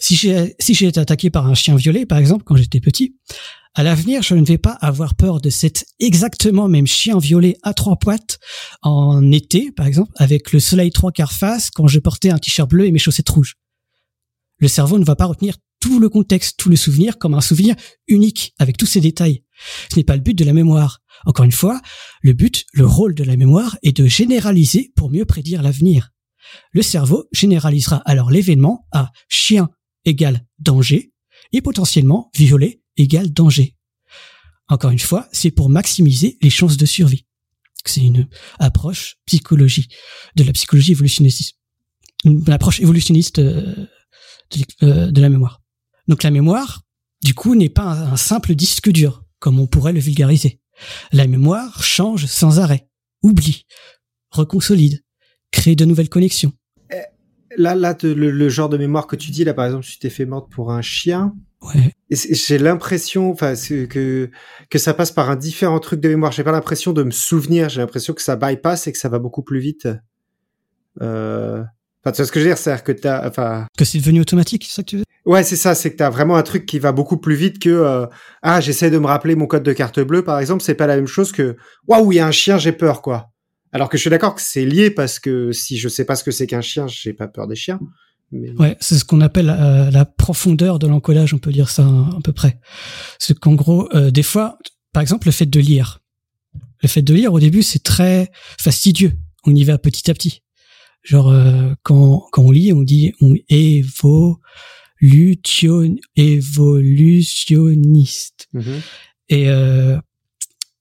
si j'ai si j'ai été attaqué par un chien violet, par exemple, quand j'étais petit, à l'avenir, je ne vais pas avoir peur de cet exactement même chien violet à trois poites en été, par exemple, avec le soleil trois quarts face quand je portais un t-shirt bleu et mes chaussettes rouges. Le cerveau ne va pas retenir tout le contexte, tout le souvenir comme un souvenir unique avec tous ces détails. Ce n'est pas le but de la mémoire. Encore une fois, le but, le rôle de la mémoire est de généraliser pour mieux prédire l'avenir. Le cerveau généralisera alors l'événement à chien égale danger et potentiellement violet égale danger. Encore une fois, c'est pour maximiser les chances de survie. C'est une approche psychologie de la psychologie évolutionniste, une approche évolutionniste euh, euh, de la mémoire. Donc la mémoire, du coup, n'est pas un simple disque dur, comme on pourrait le vulgariser. La mémoire change sans arrêt, oublie, reconsolide, crée de nouvelles connexions. Eh, là, là, le, genre de mémoire que tu dis, là, par exemple, tu t'es fait morte pour un chien, ouais. j'ai l'impression, enfin, que que ça passe par un différent truc de mémoire. J'ai pas l'impression de me souvenir. J'ai l'impression que ça bypass et que ça va beaucoup plus vite. Euh... Enfin, tu vois ce que je veux dire, c'est-à-dire que t'as, enfin. Que c'est devenu automatique, c'est ça que tu veux Ouais, c'est ça, c'est que t'as vraiment un truc qui va beaucoup plus vite que euh, ah j'essaie de me rappeler mon code de carte bleue par exemple, c'est pas la même chose que waouh il y a un chien j'ai peur quoi. Alors que je suis d'accord que c'est lié parce que si je sais pas ce que c'est qu'un chien, j'ai pas peur des chiens. Mais... Ouais, c'est ce qu'on appelle euh, la profondeur de l'encodage, on peut dire ça à, peu près. C'est qu'en gros, euh, des fois, par exemple, le fait de lire. Le fait de lire, au début, c'est très fastidieux. On y va petit à petit. Genre, quand, quand on lit, on dit on évo lution, évolutionniste. Mhm. Et euh,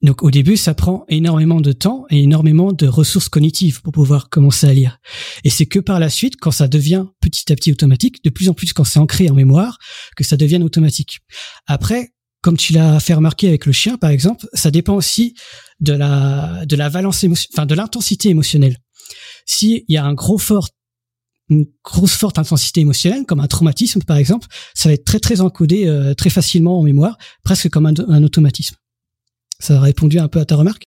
donc au début, ça prend énormément de temps et énormément de ressources cognitives pour pouvoir commencer à lire. Et c'est que par la suite, quand ça devient petit à petit automatique, de plus en plus quand c'est ancré en mémoire, que ça devient automatique. Après, comme tu l'as fait remarquer avec le chien, par exemple, ça dépend aussi de la de la valence enfin de l'intensité émotionnelle. S'il y a un gros fort une grosse forte intensité émotionnelle, comme un traumatisme par exemple, ça va être très très encodé euh, très facilement en mémoire, presque comme un, automatisme. Ça a répondu un peu à ta remarque?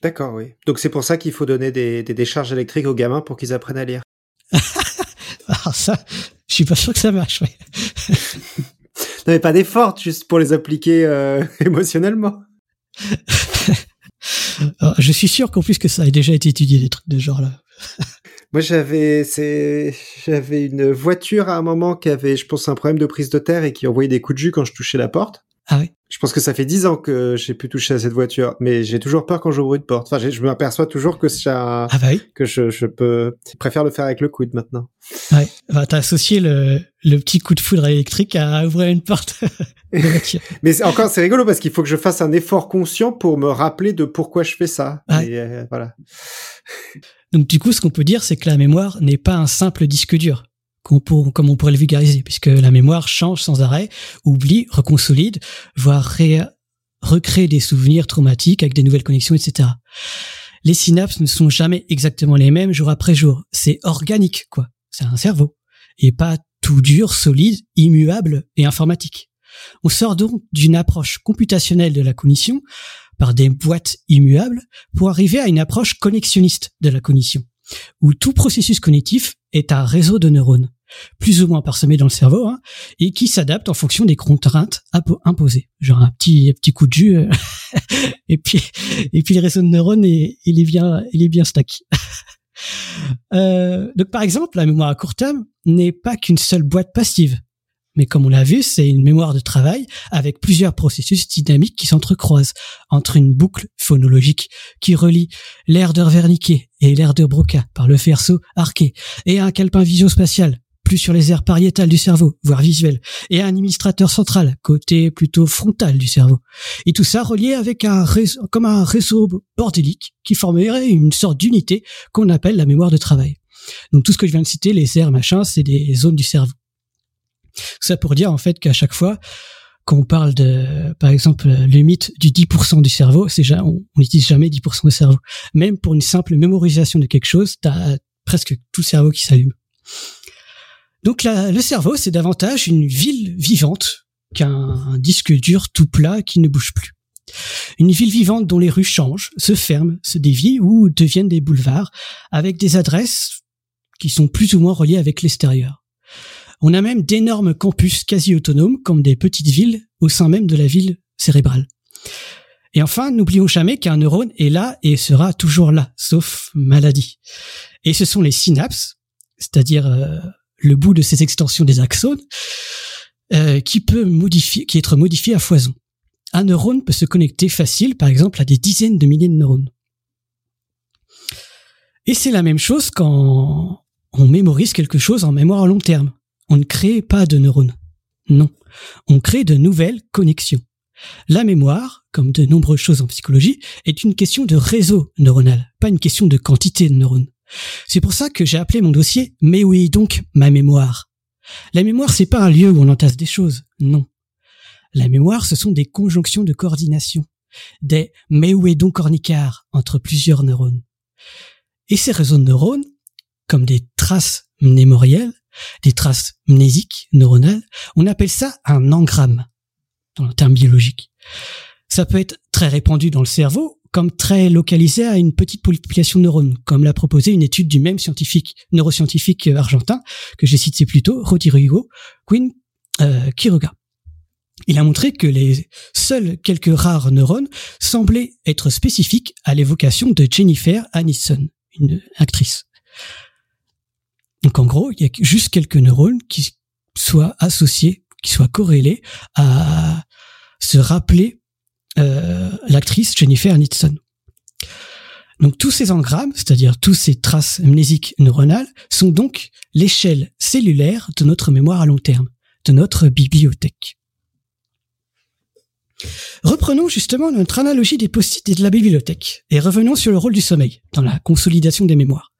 D'accord, oui. Donc c'est pour ça qu'il faut donner des, des décharges électriques aux gamins pour qu'ils apprennent à lire. Alors ça, je suis pas sûr que ça marche. Ouais. non mais pas d'effort, juste pour les appliquer euh, émotionnellement. Je suis sûr qu'en plus que ça a déjà été étudié des trucs de genre là. Moi, j'avais, c'est, j'avais une voiture à un moment qui avait, je pense, un problème de prise de terre et qui envoyait des coups de jus quand je touchais la porte. Ah oui. Je pense que ça fait dix ans que j'ai pu toucher à cette voiture, mais j'ai toujours peur quand j'ouvre une porte. Enfin, je m'aperçois toujours que ça, Ah bah oui. que je, je peux, je préfère le faire avec le coude maintenant. Ouais. Bah, t'as associé le, le petit coup de foudre électrique à ouvrir une porte. Mais encore, c'est rigolo parce qu'il faut que je fasse un effort conscient pour me rappeler de pourquoi je fais ça. Ouais. Et, euh, voilà. Donc du coup, ce qu'on peut dire, c'est que la mémoire n'est pas un simple disque dur, comme on pourrait le vulgariser, puisque la mémoire change sans arrêt, oublie, reconsolide, voire ré- recrée des souvenirs traumatiques avec des nouvelles connexions, etc. Les synapses ne sont jamais exactement les mêmes jour après jour. C'est organique, quoi. C'est un cerveau. Et pas tout dur, solide, immuable et informatique. On sort donc d'une approche computationnelle de la cognition par des boîtes immuables pour arriver à une approche connexionniste de la cognition, où tout processus cognitif est un réseau de neurones, plus ou moins parsemé dans le cerveau, hein, et qui s'adapte en fonction des contraintes impo- imposées. Genre un petit, petit coup de jus, euh, et puis, et puis le réseau de neurones, il, il est bien, il est bien stack. Euh, donc par exemple, la mémoire à court terme n'est pas qu'une seule boîte passive. Mais comme on l'a vu, c'est une mémoire de travail avec plusieurs processus dynamiques qui s'entrecroisent entre une boucle phonologique qui relie l'air de Wernicke et l'air de Broca par le faisceau arqué et un calepin visio-spatial plus sur les aires pariétales du cerveau, voire visuel, et un administrateur central, côté plutôt frontal du cerveau. Et tout ça relié avec un réseau, comme un réseau bordélique qui formerait une sorte d'unité qu'on appelle la mémoire de travail. Donc tout ce que je viens de citer, les aires, machin, c'est des zones du cerveau. Ça pour dire en fait qu'à chaque fois qu'on parle de, par exemple, le mythe du 10% du cerveau, on n'utilise jamais 10% du cerveau. Même pour une simple mémorisation de quelque chose, t'as presque tout le cerveau qui s'allume. Donc le cerveau, c'est davantage une ville vivante qu'un un disque dur tout plat qui ne bouge plus. Une ville vivante dont les rues changent, se ferment, se dévient ou deviennent des boulevards avec des adresses qui sont plus ou moins reliées avec l'extérieur. On a même d'énormes campus quasi autonomes comme des petites villes au sein même de la ville cérébrale. Et enfin, n'oublions jamais qu'un neurone est là et sera toujours là, sauf maladie. Et ce sont les synapses, c'est-à-dire euh, le bout de ces extensions des axones, euh, qui peut modifier, qui être modifié à foison. Un neurone peut se connecter facile, par exemple, à des dizaines de milliers de neurones. Et c'est la même chose quand on mémorise quelque chose en mémoire à long terme. On ne crée pas de neurones. Non. On crée de nouvelles connexions. La mémoire, comme de nombreuses choses en psychologie, est une question de réseau neuronal, pas une question de quantité de neurones. C'est pour ça que j'ai appelé mon dossier Mais oui donc ma mémoire. La mémoire, c'est pas un lieu où on entasse des choses. Non. La mémoire, ce sont des conjonctions de coordination. Des mais où est donc cornicard entre plusieurs neurones. Et ces réseaux de neurones, comme des traces mémorielles, des traces mnésiques, neuronales, on appelle ça un engramme, dans le terme biologique. Ça peut être très répandu dans le cerveau, comme très localisé à une petite population de neurones, comme l'a proposé une étude du même scientifique, neuroscientifique euh, argentin, que j'ai cité plus tôt, Rodrigo Quinn euh, Quiroga. Il a montré que les seuls quelques rares neurones semblaient être spécifiques à l'évocation de Jennifer Aniston, une actrice. Donc en gros, il y a juste quelques neurones qui soient associés, qui soient corrélés à se rappeler euh, l'actrice Jennifer Aniston. Donc tous ces engrammes, c'est-à-dire tous ces traces amnésiques neuronales, sont donc l'échelle cellulaire de notre mémoire à long terme, de notre bibliothèque. Reprenons justement notre analogie des post-it et de la bibliothèque, et revenons sur le rôle du sommeil dans la consolidation des mémoires.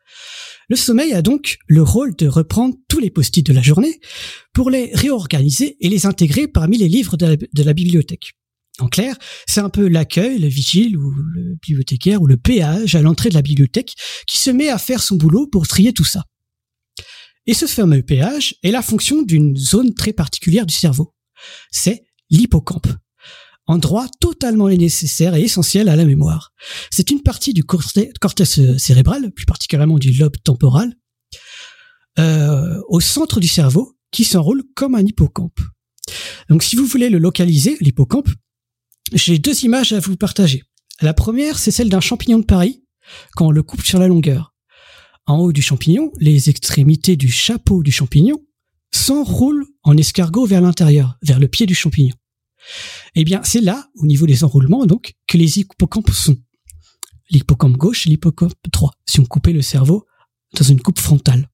Le sommeil a donc le rôle de reprendre tous les post-it de la journée pour les réorganiser et les intégrer parmi les livres de la, bibliothèque. En clair, c'est un peu l'accueil, le vigile ou le bibliothécaire ou le péage à l'entrée de la bibliothèque qui se met à faire son boulot pour trier tout ça. Et ce fameux péage est la fonction d'une zone très particulière du cerveau. C'est l'hippocampe. Endroit totalement nécessaire et essentiel à la mémoire. C'est une partie du corte- cortex cérébral, plus particulièrement du lobe temporal, euh, au centre du cerveau qui s'enroule comme un hippocampe. Donc si vous voulez le localiser, l'hippocampe, j'ai deux images à vous partager. La première, c'est celle d'un champignon de Paris quand on le coupe sur la longueur. En haut du champignon, les extrémités du chapeau du champignon s'enroulent en escargot vers l'intérieur, vers le pied du champignon. Eh bien, c'est là, au niveau des enroulements, donc, que les hippocampes sont. L'hippocampe gauche et l'hippocampe droit, si on coupait le cerveau dans une coupe frontale.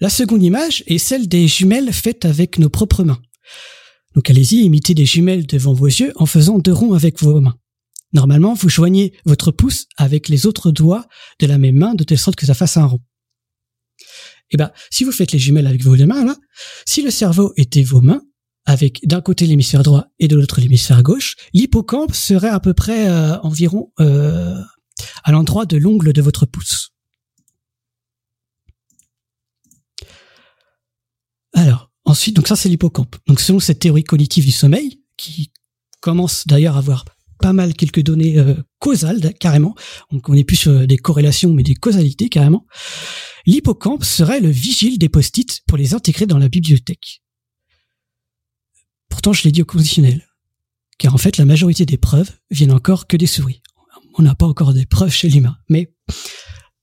La seconde image est celle des jumelles faites avec nos propres mains. Donc allez-y, imitez des jumelles devant vos yeux en faisant deux ronds avec vos mains. Normalement, vous joignez votre pouce avec les autres doigts de la même main de telle sorte que ça fasse un rond. Eh ben, si vous faites les jumelles avec vos deux mains, là, si le cerveau était vos mains, avec d'un côté l'hémisphère droit et de l'autre l'hémisphère gauche, l'hippocampe serait à peu près euh, environ euh, à l'endroit de l'ongle de votre pouce. Alors, ensuite, donc ça c'est l'hippocampe. Donc selon cette théorie cognitive du sommeil, qui commence d'ailleurs à avoir pas mal quelques données euh, causales carrément, donc on n'est plus sur des corrélations mais des causalités carrément, l'hippocampe serait le vigile des post-it pour les intégrer dans la bibliothèque. Pourtant je l'ai dit au conditionnel, car en fait la majorité des preuves viennent encore que des souris. On n'a pas encore des preuves chez l'humain, mais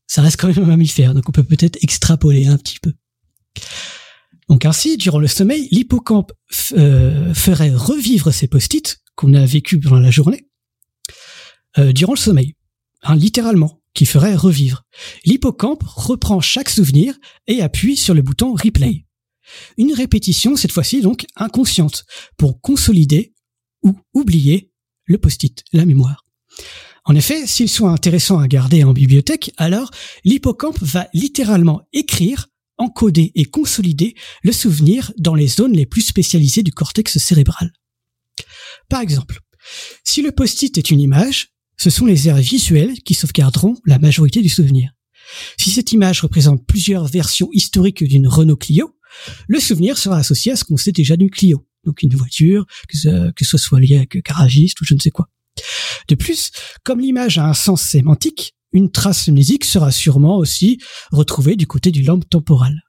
ça reste quand même un mammifère, donc on peut peut-être extrapoler un petit peu. Donc ainsi, durant le sommeil, l'hippocampe euh, ferait revivre ces post-it qu'on a vécu pendant la journée euh, durant le sommeil, hein, littéralement, qui ferait revivre. L'hippocampe reprend chaque souvenir et appuie sur le bouton replay. Une répétition, cette fois-ci donc inconsciente, pour consolider ou oublier le post-it, la mémoire. En effet, s'il soit intéressant à garder en bibliothèque, alors l'hippocampe va littéralement écrire encoder et consolider le souvenir dans les zones les plus spécialisées du cortex cérébral. Par exemple, si le post-it est une image, ce sont les aires visuelles qui sauvegarderont la majorité du souvenir. Si cette image représente plusieurs versions historiques d'une Renault Clio, le souvenir sera associé à ce qu'on sait déjà d'une Clio, donc une voiture, que ce, soit lié avec garagiste ou je ne sais quoi. De plus, comme l'image a un sens sémantique, une trace mnésique sera sûrement aussi retrouvée du côté du lampe temporal.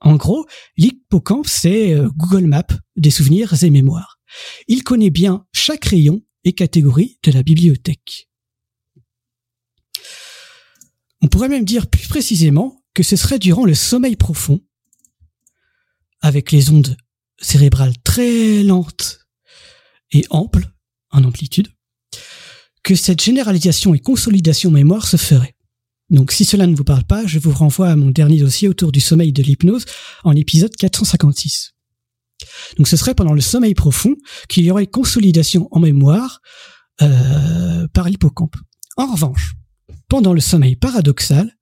En gros, l'hippocampe, c'est euh, Google Maps des souvenirs et mémoires. Il connaît bien chaque rayon et catégorie de la bibliothèque. On pourrait même dire plus précisément que ce serait durant le sommeil profond, avec les ondes cérébrales très lentes et amples en amplitude, que cette généralisation et consolidation mémoire se ferait. Donc si cela ne vous parle pas, je vous renvoie à mon dernier dossier autour du sommeil de l'hypnose en épisode 456. Donc ce serait pendant le sommeil profond qu'il y aurait consolidation en mémoire euh, par l'hippocampe. En revanche, pendant le sommeil paradoxal,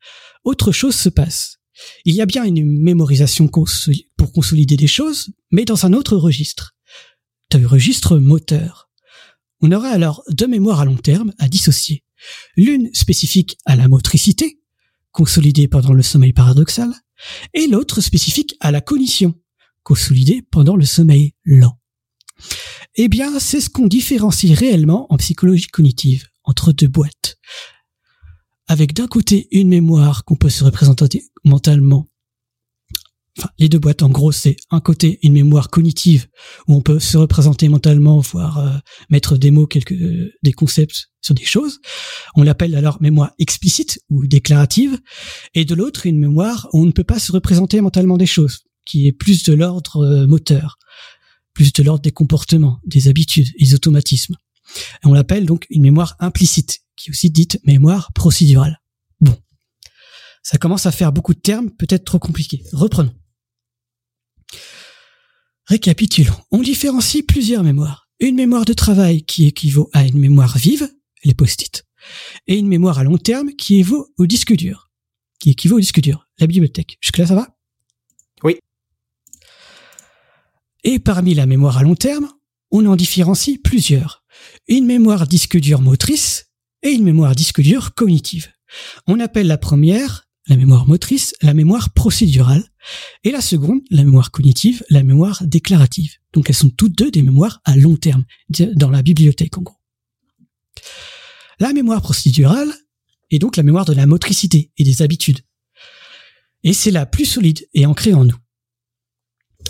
autre chose se passe. Il y a bien une mémorisation pour consolider des choses, mais dans un autre registre, un registre moteur. On aurait alors deux mémoires à long terme à dissocier. L'une spécifique à la motricité, consolidée pendant le sommeil paradoxal, et l'autre spécifique à la cognition, consolidée pendant le sommeil lent. Eh bien, c'est ce qu'on différencie réellement en psychologie cognitive entre deux boîtes. Avec d'un côté une mémoire qu'on peut se représenter mentalement enfin, les deux boîtes, en gros, c'est un côté une mémoire cognitive où on peut se représenter mentalement, voire euh, mettre des mots, quelques euh, des concepts sur des choses. On l'appelle alors mémoire explicite ou déclarative, et de l'autre une mémoire où on ne peut pas se représenter mentalement des choses, qui est plus de l'ordre euh, moteur, plus de l'ordre des comportements, des habitudes, des automatismes. On l'appelle donc une mémoire implicite, qui est aussi dite mémoire procédurale. Bon. Ça commence à faire beaucoup de termes, peut-être trop compliqués. Reprenons. Récapitulons. On différencie plusieurs mémoires. Une mémoire de travail qui équivaut à une mémoire vive, les post-it, et une mémoire à long terme qui équivaut au disque dur, qui équivaut au disque dur, la bibliothèque. Jusque-là, ça va? Oui. Et parmi la mémoire à long terme, on en différencie plusieurs. Une mémoire disque dur motrice et une mémoire disque dur cognitive. On appelle la première la mémoire motrice, la mémoire procédurale, et la seconde, la mémoire cognitive, la mémoire déclarative. Donc elles sont toutes deux des mémoires à long terme, dans la bibliothèque en gros. La mémoire procédurale est donc la mémoire de la motricité et des habitudes. Et c'est la plus solide et ancrée en nous.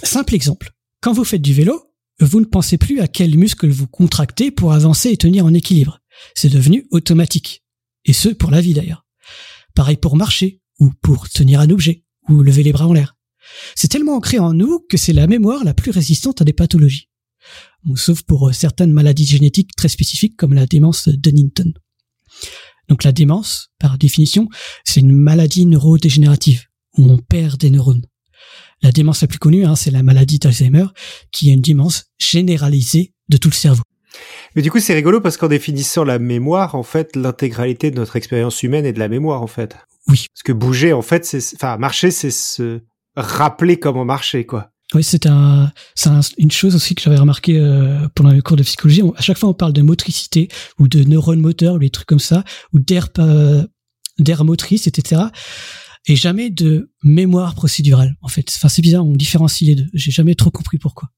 Simple exemple. Quand vous faites du vélo, vous ne pensez plus à quels muscles vous contractez pour avancer et tenir en équilibre. C'est devenu automatique. Et ce, pour la vie d'ailleurs. Pareil pour marcher, ou pour tenir un objet, ou lever les bras en l'air. C'est tellement ancré en nous que c'est la mémoire la plus résistante à des pathologies. sauf pour euh, certaines maladies génétiques très spécifiques comme la démence de Huntington. Donc la démence, par définition, c'est une maladie neurodégénérative où on perd des neurones. La démence la plus connue, hein, c'est la maladie d'Alzheimer, qui est une démence généralisée de tout le cerveau. Mais du coup, c'est rigolo parce qu'en définissant la mémoire, en fait, l'intégralité de notre expérience humaine est de la mémoire, en fait. Oui. Parce que bouger, en fait, c'est, enfin, marcher, c'est se rappeler comment marcher, quoi. Oui, c'est un, c'est une chose aussi que j'avais remarqué euh, pendant les cours de psychologie. à chaque fois, on parle de motricité ou de neurones moteurs ou des trucs comme ça, ou d'air, euh, d'air motrice, etc et jamais de mémoire procédurale en fait. Enfin c'est bizarre, on différencie les deux. J'ai jamais trop compris pourquoi.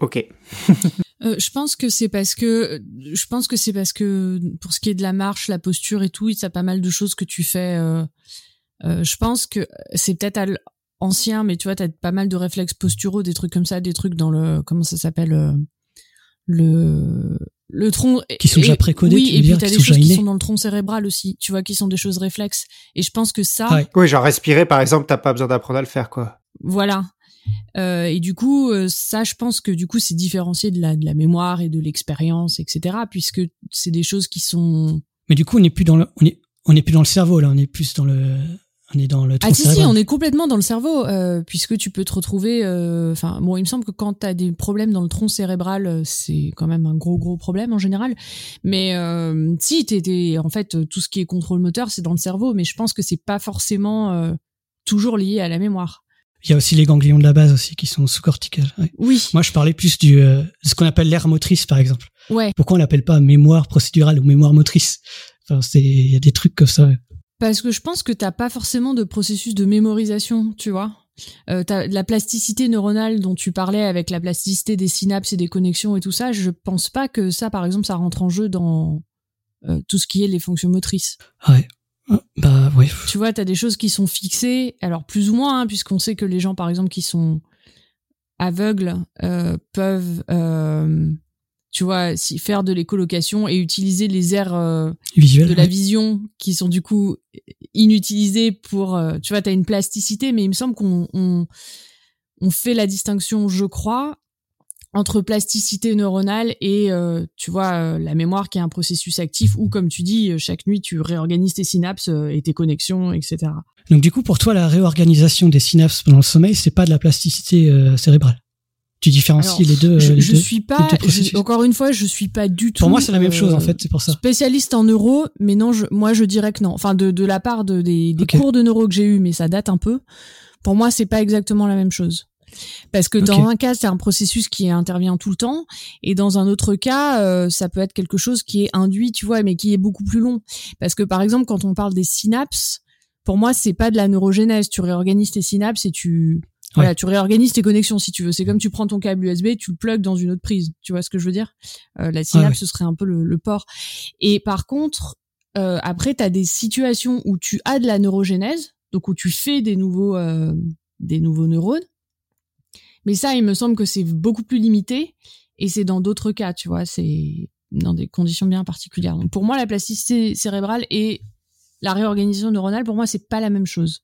Ok. euh, je pense que c'est parce que je pense que c'est parce que pour ce qui est de la marche, la posture et tout, il y a pas mal de choses que tu fais. Euh, euh, je pense que c'est peut-être ancien, mais tu vois, t'as pas mal de réflexes posturaux, des trucs comme ça, des trucs dans le comment ça s'appelle euh, le le tronc qui sont déjà précodés oui et puis t'as des choses qui sont dans le tronc cérébral aussi tu vois qui sont des choses réflexes. Et je pense que ça oui genre respirer par exemple t'as pas besoin d'apprendre à le faire quoi. Voilà euh, et du coup euh, ça je pense que du coup c'est différencié de la de la mémoire et de l'expérience etc puisque c'est des choses qui sont mais du coup on n'est plus dans le on est on est plus dans le cerveau là. On est plus dans le on est dans le ah si si on est complètement dans le cerveau euh, puisque tu peux te retrouver euh, enfin bon il me semble que quand tu as des problèmes dans le tronc cérébral c'est quand même un gros gros problème en général. Mais si t'es en fait tout ce qui est contrôle moteur c'est dans le cerveau mais je pense que c'est pas forcément toujours lié à la mémoire il y a aussi les ganglions de la base aussi qui sont sous-corticales. Oui. Moi, je parlais plus du de ce qu'on appelle l'air motrice, par exemple. Ouais. Pourquoi on l'appelle pas mémoire procédurale ou mémoire motrice? Enfin, c'est il y a des trucs comme ça. Parce que je pense que t'as pas forcément de processus de mémorisation, tu vois. Euh, t'as la plasticité neuronale dont tu parlais avec la plasticité des synapses et des connexions et tout ça. Je pense pas que ça, par exemple, ça rentre en jeu dans euh, tout ce qui est les fonctions motrices. Ouais. Bah. Tu vois, t'as des choses qui sont fixées, alors plus ou moins, hein, puisqu'on sait que les gens, par exemple, qui sont aveugles euh, peuvent euh, tu vois, si faire de l'écolocation et utiliser les aires euh, de la vision qui sont du coup inutilisées pour, tu vois, t'as une plasticité, mais il me semble qu'on on, on, fait la distinction, je crois, entre plasticité neuronale et, euh, tu vois, la mémoire qui est un processus actif où, comme tu dis, chaque nuit, tu réorganises tes synapses et tes connexions, etc. Donc du coup, pour toi, la réorganisation des synapses pendant le sommeil, c'est pas de la plasticité cérébrale? Tu différencies les deux. Je, les je suis pas, encore une fois, je suis pas du tout. Pour moi, c'est la même chose en fait, c'est pour ça. Spécialiste en neuro, mais non, je, moi je dirais que non. Enfin, de, de la part de, des, des cours de neuro que j'ai eu, mais ça date un peu. Pour moi, c'est pas exactement la même chose. Parce que dans un cas, c'est un processus qui intervient tout le temps, et dans un autre cas, euh, ça peut être quelque chose qui est induit, tu vois, mais qui est beaucoup plus long. Parce que par exemple, quand on parle des synapses, pour moi, c'est pas de la neurogénèse. Tu réorganises tes synapses et tu voilà, tu réorganises tes connexions si tu veux. C'est comme tu prends ton câble USB, tu le plugues dans une autre prise. Tu vois ce que je veux dire? Euh, La synapse, ce serait un peu le, le, port. Et par contre, euh, après, tu as des situations où tu as de la neurogénèse, donc où tu fais des nouveaux, euh, des nouveaux neurones. Mais ça, il me semble que c'est beaucoup plus limité. Et c'est dans d'autres cas, tu vois. C'est dans des conditions bien particulières. Donc pour moi, la plasticité cérébrale et la réorganisation neuronale, pour moi, c'est pas la même chose.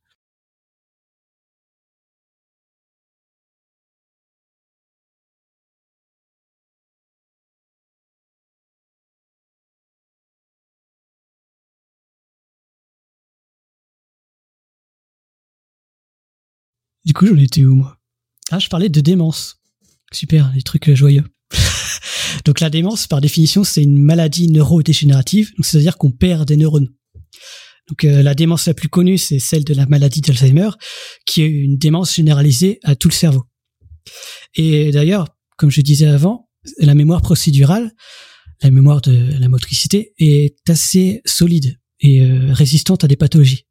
Du coup, j'en étais où, moi? Ah, je parlais de démence. Super, les trucs euh, joyeux. donc la démence, par définition, c'est une maladie neurodégénérative, c'est-à-dire qu'on perd des neurones. Donc euh, la démence la plus connue, c'est celle de la maladie d'Alzheimer, qui est une démence généralisée à tout le cerveau. Et d'ailleurs, comme je disais avant, la mémoire procédurale, la mémoire de la motricité, est assez solide et euh, résistante à des pathologies.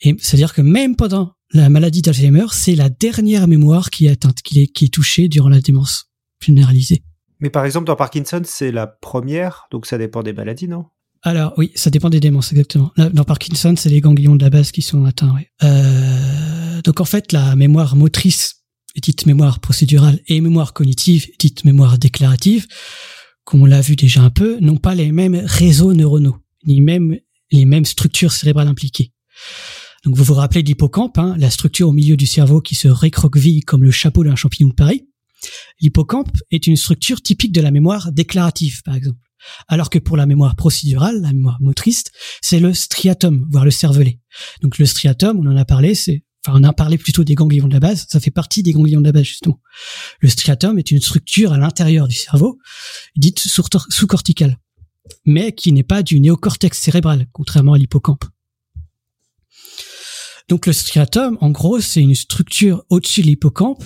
Et c'est-à-dire que même pendant la maladie d'Alzheimer, c'est la dernière mémoire qui est atteinte, qui est, qui est touchée durant la démence généralisée. Mais par exemple, dans Parkinson, c'est la première, donc ça dépend des maladies, non? Alors oui, ça dépend des démences, exactement. Dans Parkinson, c'est les ganglions de la base qui sont atteints, oui. Euh, Donc en fait, la mémoire motrice, dite mémoire procédurale, et mémoire cognitive, dite mémoire déclarative, comme on l'a vu déjà un peu, n'ont pas les mêmes réseaux neuronaux, ni même les mêmes structures cérébrales impliquées. Donc vous vous rappelez de l'hippocampe, hein, la structure au milieu du cerveau qui se récroqueville comme le chapeau d'un champignon de Paris. L'hippocampe est une structure typique de la mémoire déclarative, par exemple. Alors que pour la mémoire procédurale, la mémoire motrice, c'est le striatum, voire le cervelet. Donc le striatum, on en a parlé, c'est enfin on a parlé plutôt des ganglions de la base, ça fait partie des ganglions de la base justement. Le striatum est une structure à l'intérieur du cerveau, dite sous-corticale, mais qui n'est pas du néocortex cérébral, contrairement à l'hippocampe. Donc le striatum, en gros, c'est une structure au-dessus de l'hippocampe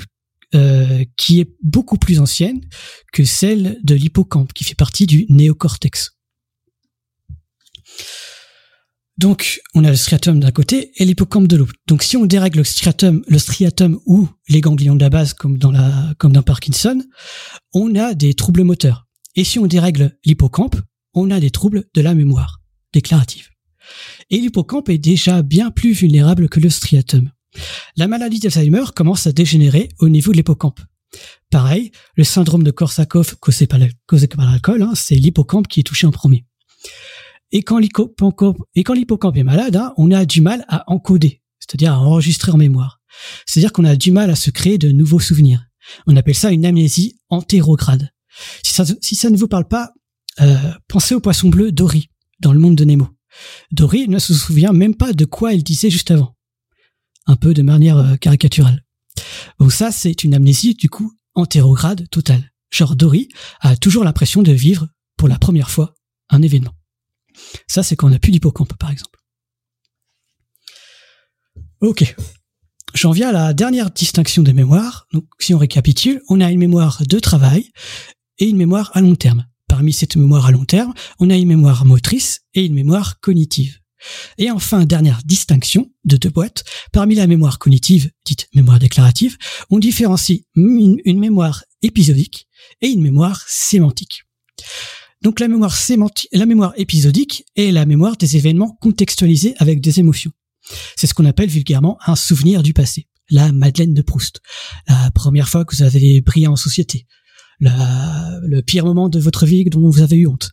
euh, qui est beaucoup plus ancienne que celle de l'hippocampe, qui fait partie du néocortex. Donc, on a le striatum d'un côté et l'hippocampe de l'autre. Donc, si on dérègle le striatum, le striatum ou les ganglions de la base, comme dans la, comme dans Parkinson, on a des troubles moteurs. Et si on dérègle l'hippocampe, on a des troubles de la mémoire déclarative. Et l'hippocampe est déjà bien plus vulnérable que le striatum. La maladie d'Alzheimer commence à dégénérer au niveau de l'hippocampe. Pareil, le syndrome de Korsakoff causé par l'alcool, hein, c'est l'hippocampe qui est touché en premier. Et quand l'hippocampe est malade, hein, on a du mal à encoder, c'est-à-dire à enregistrer en mémoire. C'est-à-dire qu'on a du mal à se créer de nouveaux souvenirs. On appelle ça une amnésie antérograde. Si ça, si ça ne vous parle pas, euh, pensez au poisson bleu Dory dans le monde de Nemo. Dory ne se souvient même pas de quoi elle disait juste avant un peu de manière euh, caricaturale. Donc ça, c'est une amnésie du coup antérograde totale. Genre Dory a toujours l'impression de vivre pour la première fois un événement. Ça, c'est quand on n'a plus d'hippocampe, par exemple. Ok. J'en viens à la dernière distinction des mémoires. Donc, si on récapitule, on a une mémoire de travail et une mémoire à long terme. Parmi cette mémoire à long terme, on a une mémoire motrice et une mémoire cognitive. Et enfin, dernière distinction de deux boîtes, parmi la mémoire cognitive, dite mémoire déclarative, on différencie une, mémoire épisodique et une mémoire sémantique. Donc la mémoire sémantique, la mémoire épisodique est la mémoire des événements contextualisés avec des émotions. C'est ce qu'on appelle vulgairement un souvenir du passé. La Madeleine de Proust. La première fois que vous avez brillé en société. Le pire moment de votre vie dont vous avez eu honte.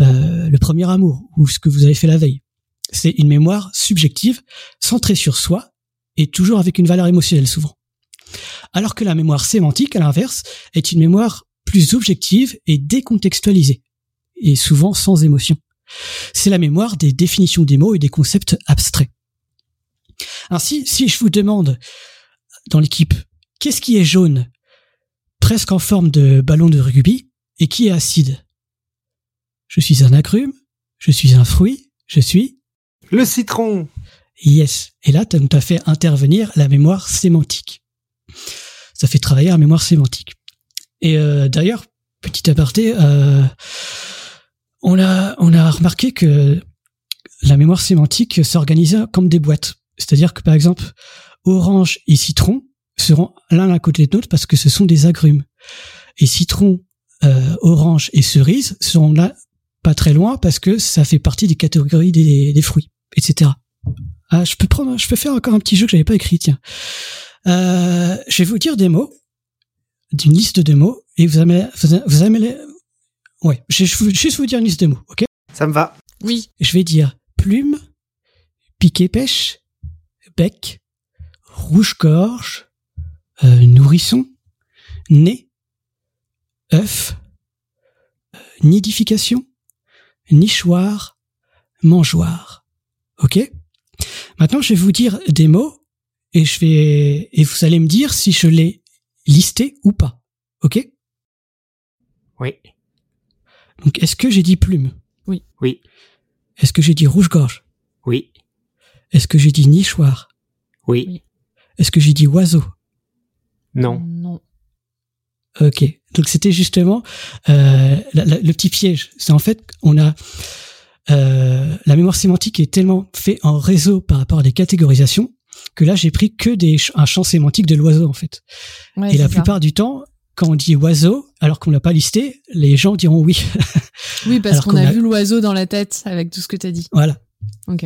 Euh, le premier amour ou ce que vous avez fait la veille c'est une mémoire subjective, centrée sur soi, et toujours avec une valeur émotionnelle souvent. Alors que la mémoire sémantique, à l'inverse, est une mémoire plus objective et décontextualisée, et souvent sans émotion. C'est la mémoire des définitions des mots et des concepts abstraits. Ainsi, si je vous demande dans l'équipe, qu'est-ce qui est jaune, presque en forme de ballon de rugby, et qui est acide Je suis un agrume, je suis un fruit, je suis le citron. Yes. Et là, tu as fait intervenir la mémoire sémantique. Ça fait travailler la mémoire sémantique. Et euh, d'ailleurs, petit aparté, euh, on a on a remarqué que la mémoire sémantique s'organisait comme des boîtes. C'est-à-dire que par exemple, orange et citron seront l'un à côté de l'autre parce que ce sont des agrumes. Et citron, euh, orange et cerise seront là pas très loin parce que ça fait partie des catégories des fruits etc. Ah, je peux prendre, je peux faire encore un petit jeu que j'avais pas écrit, tiens. Euh, je vais vous dire des mots, d'une liste de mots, et vous allez, vous allez, ouais, je vais juste vous dire une liste de mots, ok? Ça me va. Oui. Je vais dire plume, piquet pêche, bec, rouge-gorge, euh, nourrisson, nez, œuf, euh, nidification, nichoir, mangeoire. Ok? Maintenant, je vais vous dire des mots et je vais et vous allez me dire si je l'ai listé ou pas. Ok? Oui. Donc, est-ce que j'ai dit plume? Oui. Oui. Est-ce que j'ai dit rouge-gorge? Oui. Est-ce que j'ai dit nichoir? Oui. Est-ce que j'ai dit oiseau? Non. Non. Ok. Donc c'était justement euh, le petit piège. C'est en fait on a euh, la mémoire sémantique est tellement fait en réseau par rapport à des catégorisations que là j'ai pris que des un champ sémantique de l'oiseau en fait. et la plupart du temps, quand on dit oiseau, alors qu'on l'a pas listé, les gens diront oui. oui, parce qu'on a, vu l'oiseau dans la tête avec tout ce que tu as dit. Voilà.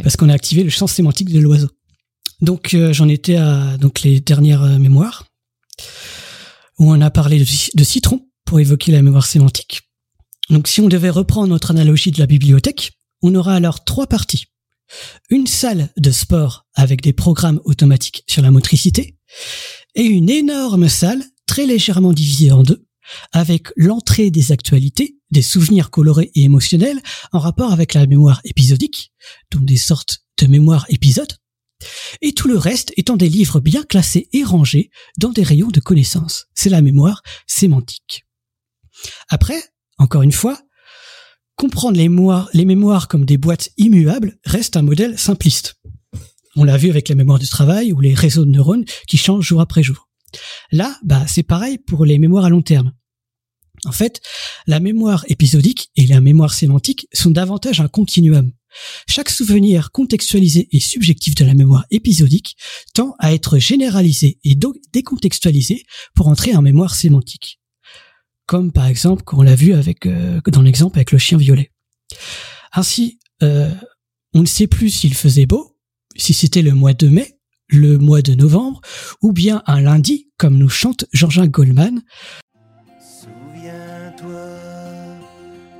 Parce qu'on a activé le champ sémantique de l'oiseau. Donc euh, j'en étais à donc les dernières euh, mémoires où on a parlé de, citron pour évoquer la mémoire sémantique. Donc si on devait reprendre notre analogie de la bibliothèque, on aura alors trois parties. Une salle de sport avec des programmes automatiques sur la motricité et une énorme salle très légèrement divisée en deux avec l'entrée des actualités, des souvenirs colorés et émotionnels en rapport avec la mémoire épisodique, donc des sortes de mémoires épisodes, et tout le reste étant des livres bien classés et rangés dans des rayons de connaissances. C'est la mémoire sémantique. Après, encore une fois, comprendre les mémoires, comme des boîtes immuables reste un modèle simpliste. On l'a vu avec la mémoire du travail ou les réseaux de neurones qui changent jour après jour. Là, bah, c'est pareil pour les mémoires à long terme. En fait, la mémoire épisodique et la mémoire sémantique sont davantage un continuum. Chaque souvenir contextualisé et subjectif de la mémoire épisodique tend à être généralisé et décontextualisé pour entrer en mémoire sémantique. Comme par exemple, on l'a vu avec euh, dans l'exemple avec le chien violet. Ainsi, euh, on ne sait plus s'il faisait beau, si c'était le mois de mai, le mois de novembre, ou bien un lundi, comme nous chante Jean-Jacques Goldman.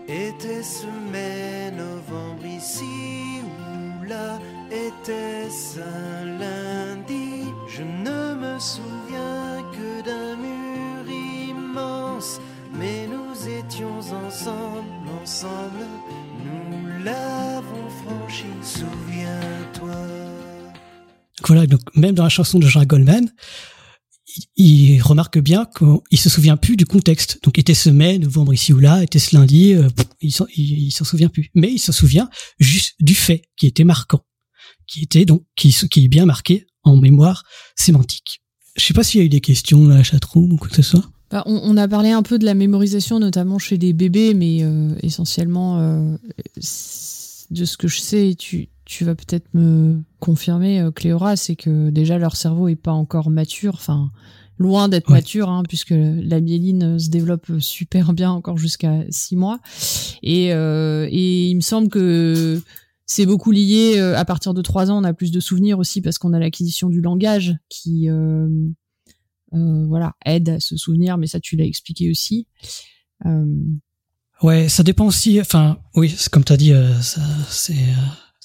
Était-ce mai, novembre ici ou là, était-ce un lundi Je ne me souviens que d'un mur immense, mais nous étions ensemble, ensemble, nous l'avons franchi. Souviens-toi voilà, donc même dans la chanson de Jean Goldman, il, remarque bien qu'il se souvient plus du contexte. Donc était ce mai, novembre ici ou là, était ce lundi, euh, il s'en souvient plus. Mais il se souvient juste du fait qui était marquant, qui était donc qui, est bien marqué en mémoire sémantique. Je sais pas s'il y a eu des questions dans la chatroom ou quoi que ce soit. Bah, on, a parlé un peu de la mémorisation, notamment chez des bébés, mais euh, essentiellement, euh, de ce que je sais, tu, tu vas peut-être me confirmer, euh, Cléora, c'est que déjà leur cerveau est pas encore mature, enfin loin d'être mature, hein, puisque la myéline se développe super bien encore jusqu'à six mois. Et, euh, et il me semble que c'est beaucoup lié. Euh, à partir de trois ans, on a plus de souvenirs aussi parce qu'on a l'acquisition du langage qui, euh, voilà, aide à se souvenir. Mais ça, tu l'as expliqué aussi. Ouais, ça dépend aussi. Enfin, oui, comme tu as dit, ça, c'est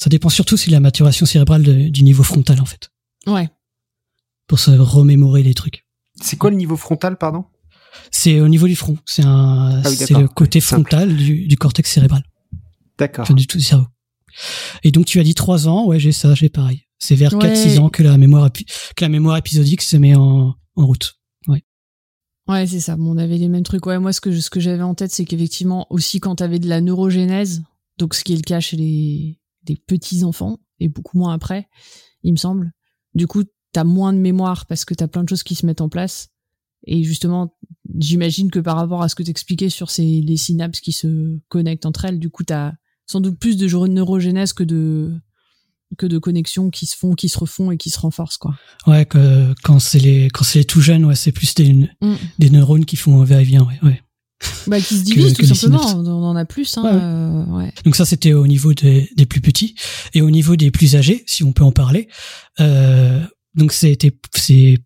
ça dépend surtout si la maturation cérébrale du niveau frontal, en fait. Ouais. Pour se remémorer les trucs. C'est quoi le niveau frontal, pardon? C'est au niveau du front. C'est un, ah c'est le côté frontal du, cortex cérébral. D'accord. du tout du cerveau. Et donc tu as dit trois ans, ouais, j'ai ça, j'ai pareil. C'est vers 4-6 ans que la mémoire que la mémoire épisodique se met en, en route. Ouais. Ouais, c'est ça. Bon, on avait les mêmes trucs. Ouais, moi ce que ce que j'avais en tête, c'est qu'effectivement aussi quand tu avais de la neurogénèse, donc ce qui est le cas chez les des petits enfants et beaucoup moins après, il me semble. Du coup, t'as moins de mémoire parce que t'as plein de choses qui se mettent en place. Et justement, j'imagine que par rapport à ce que t'expliquais sur ces les synapses qui se connectent entre elles, du coup, t'as sans doute plus de neurogénèse que de que de connexions qui se font, qui se refont et qui se renforcent, quoi. Ouais, que quand c'est les quand c'est les tout jeunes, ouais, c'est plus des, mm. des neurones qui font un va-et-vient, ouais. ouais. Bah, qui se divise tout simplement. On en a plus. Hein, euh, ouais. Donc ça, c'était au niveau des, des, plus petits et au niveau des plus âgés, si on peut en parler. Euh, donc c'était, c'est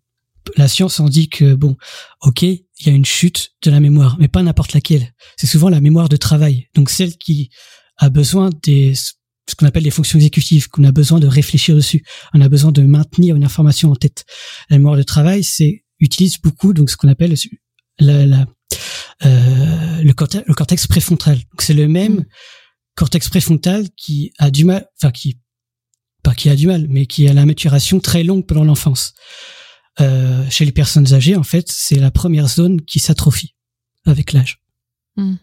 la science en dit que bon, ok, il y a une chute de la mémoire, mais pas n'importe laquelle. C'est souvent la mémoire de travail, donc celle qui a besoin des ce qu'on appelle les fonctions exécutives, qu'on a besoin de réfléchir dessus, on a besoin de maintenir une information en tête. La mémoire de travail, c'est utilise beaucoup donc ce qu'on appelle la, la, euh, le, cortex, le cortex préfrontal. Donc c'est le même mm. cortex préfrontal qui a du mal, enfin qui pas qui a du mal, mais qui a la maturation très longue pendant l'enfance. Euh, chez les personnes âgées, en fait, c'est la première zone qui s'atrophie avec l'âge. Mm.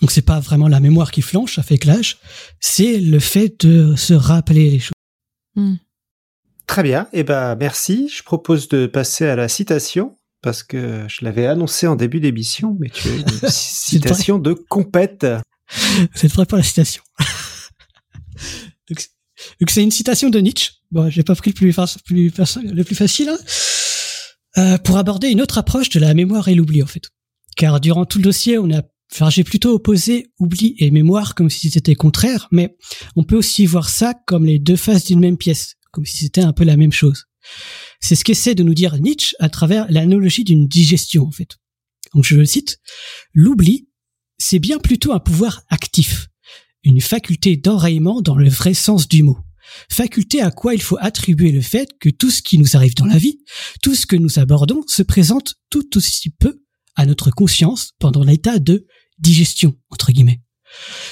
Donc c'est pas vraiment la mémoire qui flanche avec l'âge, c'est le fait de se rappeler les choses. Mm. Très bien, et eh ben merci. Je propose de passer à la citation parce que je l'avais annoncé en début d'émission, mais tu as une citation de compète. C'est vrai pour la citation. donc c'est une citation de Nietzsche. Bon, j'ai pas pris le plus, plus, le plus facile. Hein. Euh, pour aborder une autre approche de la mémoire et l'oubli en fait. Car durant tout le dossier, on a Enfin, j'ai plutôt opposé oubli et mémoire comme si c'était contraire, mais on peut aussi voir ça comme les deux faces d'une même pièce, comme si c'était un peu la même chose. C'est ce qu'essaie de nous dire Nietzsche à travers l'analogie d'une digestion, en fait. Donc je le cite, l'oubli, c'est bien plutôt un pouvoir actif, une faculté d'enrayement dans le vrai sens du mot. Faculté à quoi il faut attribuer le fait que tout ce qui nous arrive dans la vie, tout ce que nous abordons, se présente tout aussi peu à notre conscience pendant l'état de digestion, entre guillemets.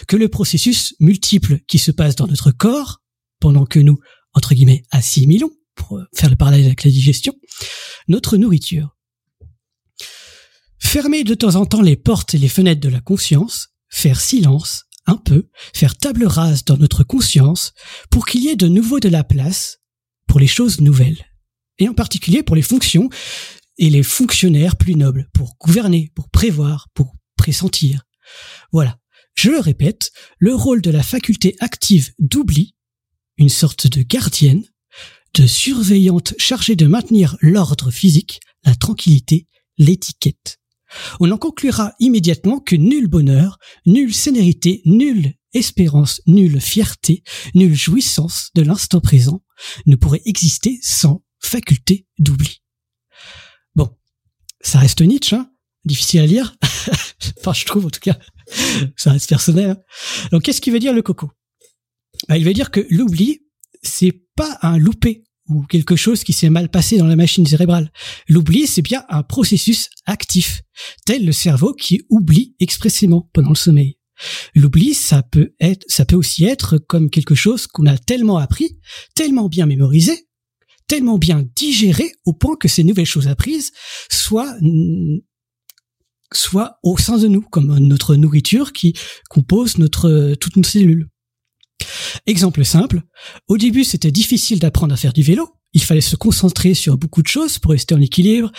Que le processus multiple qui se passe dans notre corps, pendant que nous, entre guillemets, assimilons, pour faire le parallèle avec la digestion, notre nourriture. Fermer de temps en temps les portes et les fenêtres de la conscience, faire silence, un peu, faire table rase dans notre conscience pour qu'il y ait de nouveau de la place pour les choses nouvelles. Et en particulier pour les fonctions et les fonctionnaires plus nobles, pour gouverner, pour prévoir, pour pressentir. Voilà. Je le répète, le rôle de la faculté active d'oubli, une sorte de gardienne, de surveillante chargée de maintenir l'ordre physique, la tranquillité, l'étiquette. On en conclura immédiatement que nul bonheur, nulle sénérité, nulle espérance, nulle fierté, nulle jouissance de l'instant présent ne pourrait exister sans faculté d'oubli. Bon, ça reste Nietzsche, hein? Difficile à lire. enfin, je trouve en tout cas, ça reste personnel. Hein. Donc, qu'est-ce qui veut dire le coco? Bah, Il veut dire que l'oubli, c'est pas un loupé ou quelque chose qui s'est mal passé dans la machine cérébrale. L'oubli, c'est bien un processus actif, tel le cerveau qui oublie expressément pendant le sommeil. L'oubli, ça peut être, ça peut aussi être comme quelque chose qu'on a tellement appris, tellement bien mémorisé, tellement bien digéré au point que ces nouvelles choses apprises soient soient au sein de nous, comme notre nourriture qui compose notre toutes nos cellules. Exemple simple, au début c'était difficile d'apprendre à faire du vélo, il fallait se concentrer sur beaucoup de choses pour rester en équilibre,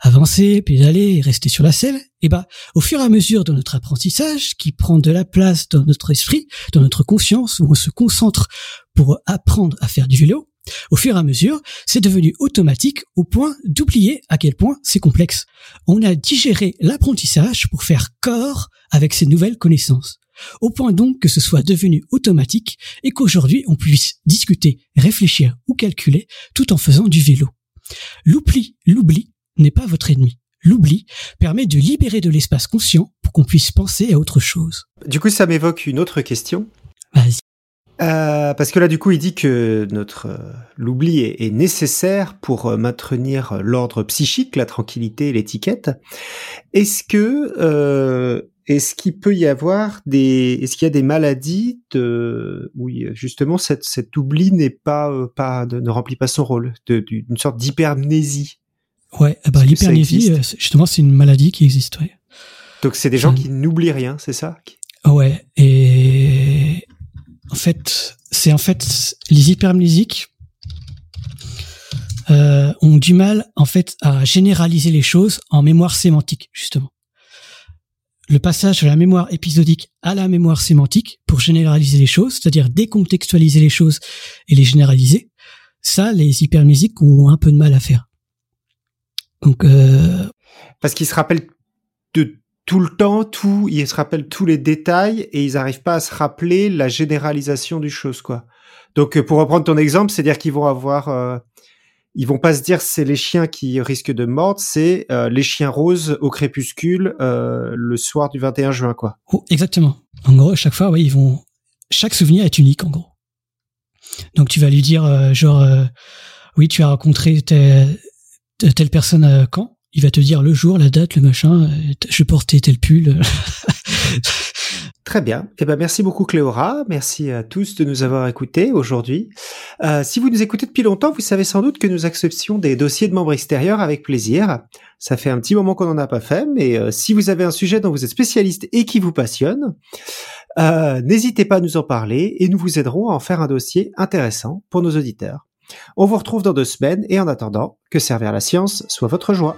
avancer, pédaler et rester sur la selle. Et bah, au fur et à mesure de notre apprentissage, qui prend de la place dans notre esprit, dans notre conscience, où on se concentre pour apprendre à faire du vélo, au fur et à mesure, c'est devenu automatique au point d'oublier à quel point c'est complexe. On a digéré l'apprentissage pour faire corps avec ces nouvelles connaissances au point donc que ce soit devenu automatique et qu'aujourd'hui on puisse discuter, réfléchir ou calculer tout en faisant du vélo. L'oubli, l'oubli n'est pas votre ennemi. L'oubli permet de libérer de l'espace conscient pour qu'on puisse penser à autre chose. Du coup, ça m'évoque une autre question. Vas-y. Euh, parce que là, du coup, il dit que notre euh, l'oubli est, est, nécessaire pour euh, maintenir l'ordre psychique, la tranquillité, l'étiquette. Est-ce que euh, est-ce qu'il peut y avoir des, est-ce qu'il y a des maladies de, où justement cette, cet oubli n'est pas, euh, pas, ne remplit pas son rôle, d'une sorte d'hypermnésie? Ouais, bah, l'hypermnésie, euh, justement, c'est une maladie qui existe, ouais. Donc c'est des gens qui n'oublient rien, c'est ça? Ouais, et en fait, c'est en fait les hypermnésiques euh, ont du mal en fait à généraliser les choses en mémoire sémantique, justement le passage de la mémoire épisodique à la mémoire sémantique pour généraliser les choses, c'est-à-dire décontextualiser les choses et les généraliser, ça, les hypermnésiques ont un peu de mal à faire. Donc, euh... parce qu'ils se rappellent de tout le temps, tout, ils se rappellent tous les détails et ils n'arrivent pas à se rappeler la généralisation du chose, quoi. Donc, pour reprendre ton exemple, c'est-à-dire qu'ils vont avoir euh, ils vont pas se dire c'est les chiens qui risquent de mordre, c'est euh, les chiens roses au crépuscule euh, le soir du 21 juin quoi. Oh, exactement. En gros, chaque fois, oui, ils vont chaque souvenir est unique en gros. Donc tu vas lui dire euh, genre oui, tu as rencontré telle, telle personne quand? Il va te dire le jour, la date, le machin, je portais tel pull. Très bien. Eh ben, merci beaucoup Cléora. Merci à tous de nous avoir écoutés aujourd'hui. Euh, si vous nous écoutez depuis longtemps, vous savez sans doute que nous acceptions des dossiers de membres extérieurs avec plaisir. Ça fait un petit moment qu'on n'en a pas fait, mais euh, si vous avez un sujet dont vous êtes spécialiste et qui vous passionne, euh, n'hésitez pas à nous en parler et nous vous aiderons à en faire un dossier intéressant pour nos auditeurs. On vous retrouve dans deux semaines et en attendant, que servir la science soit votre joie.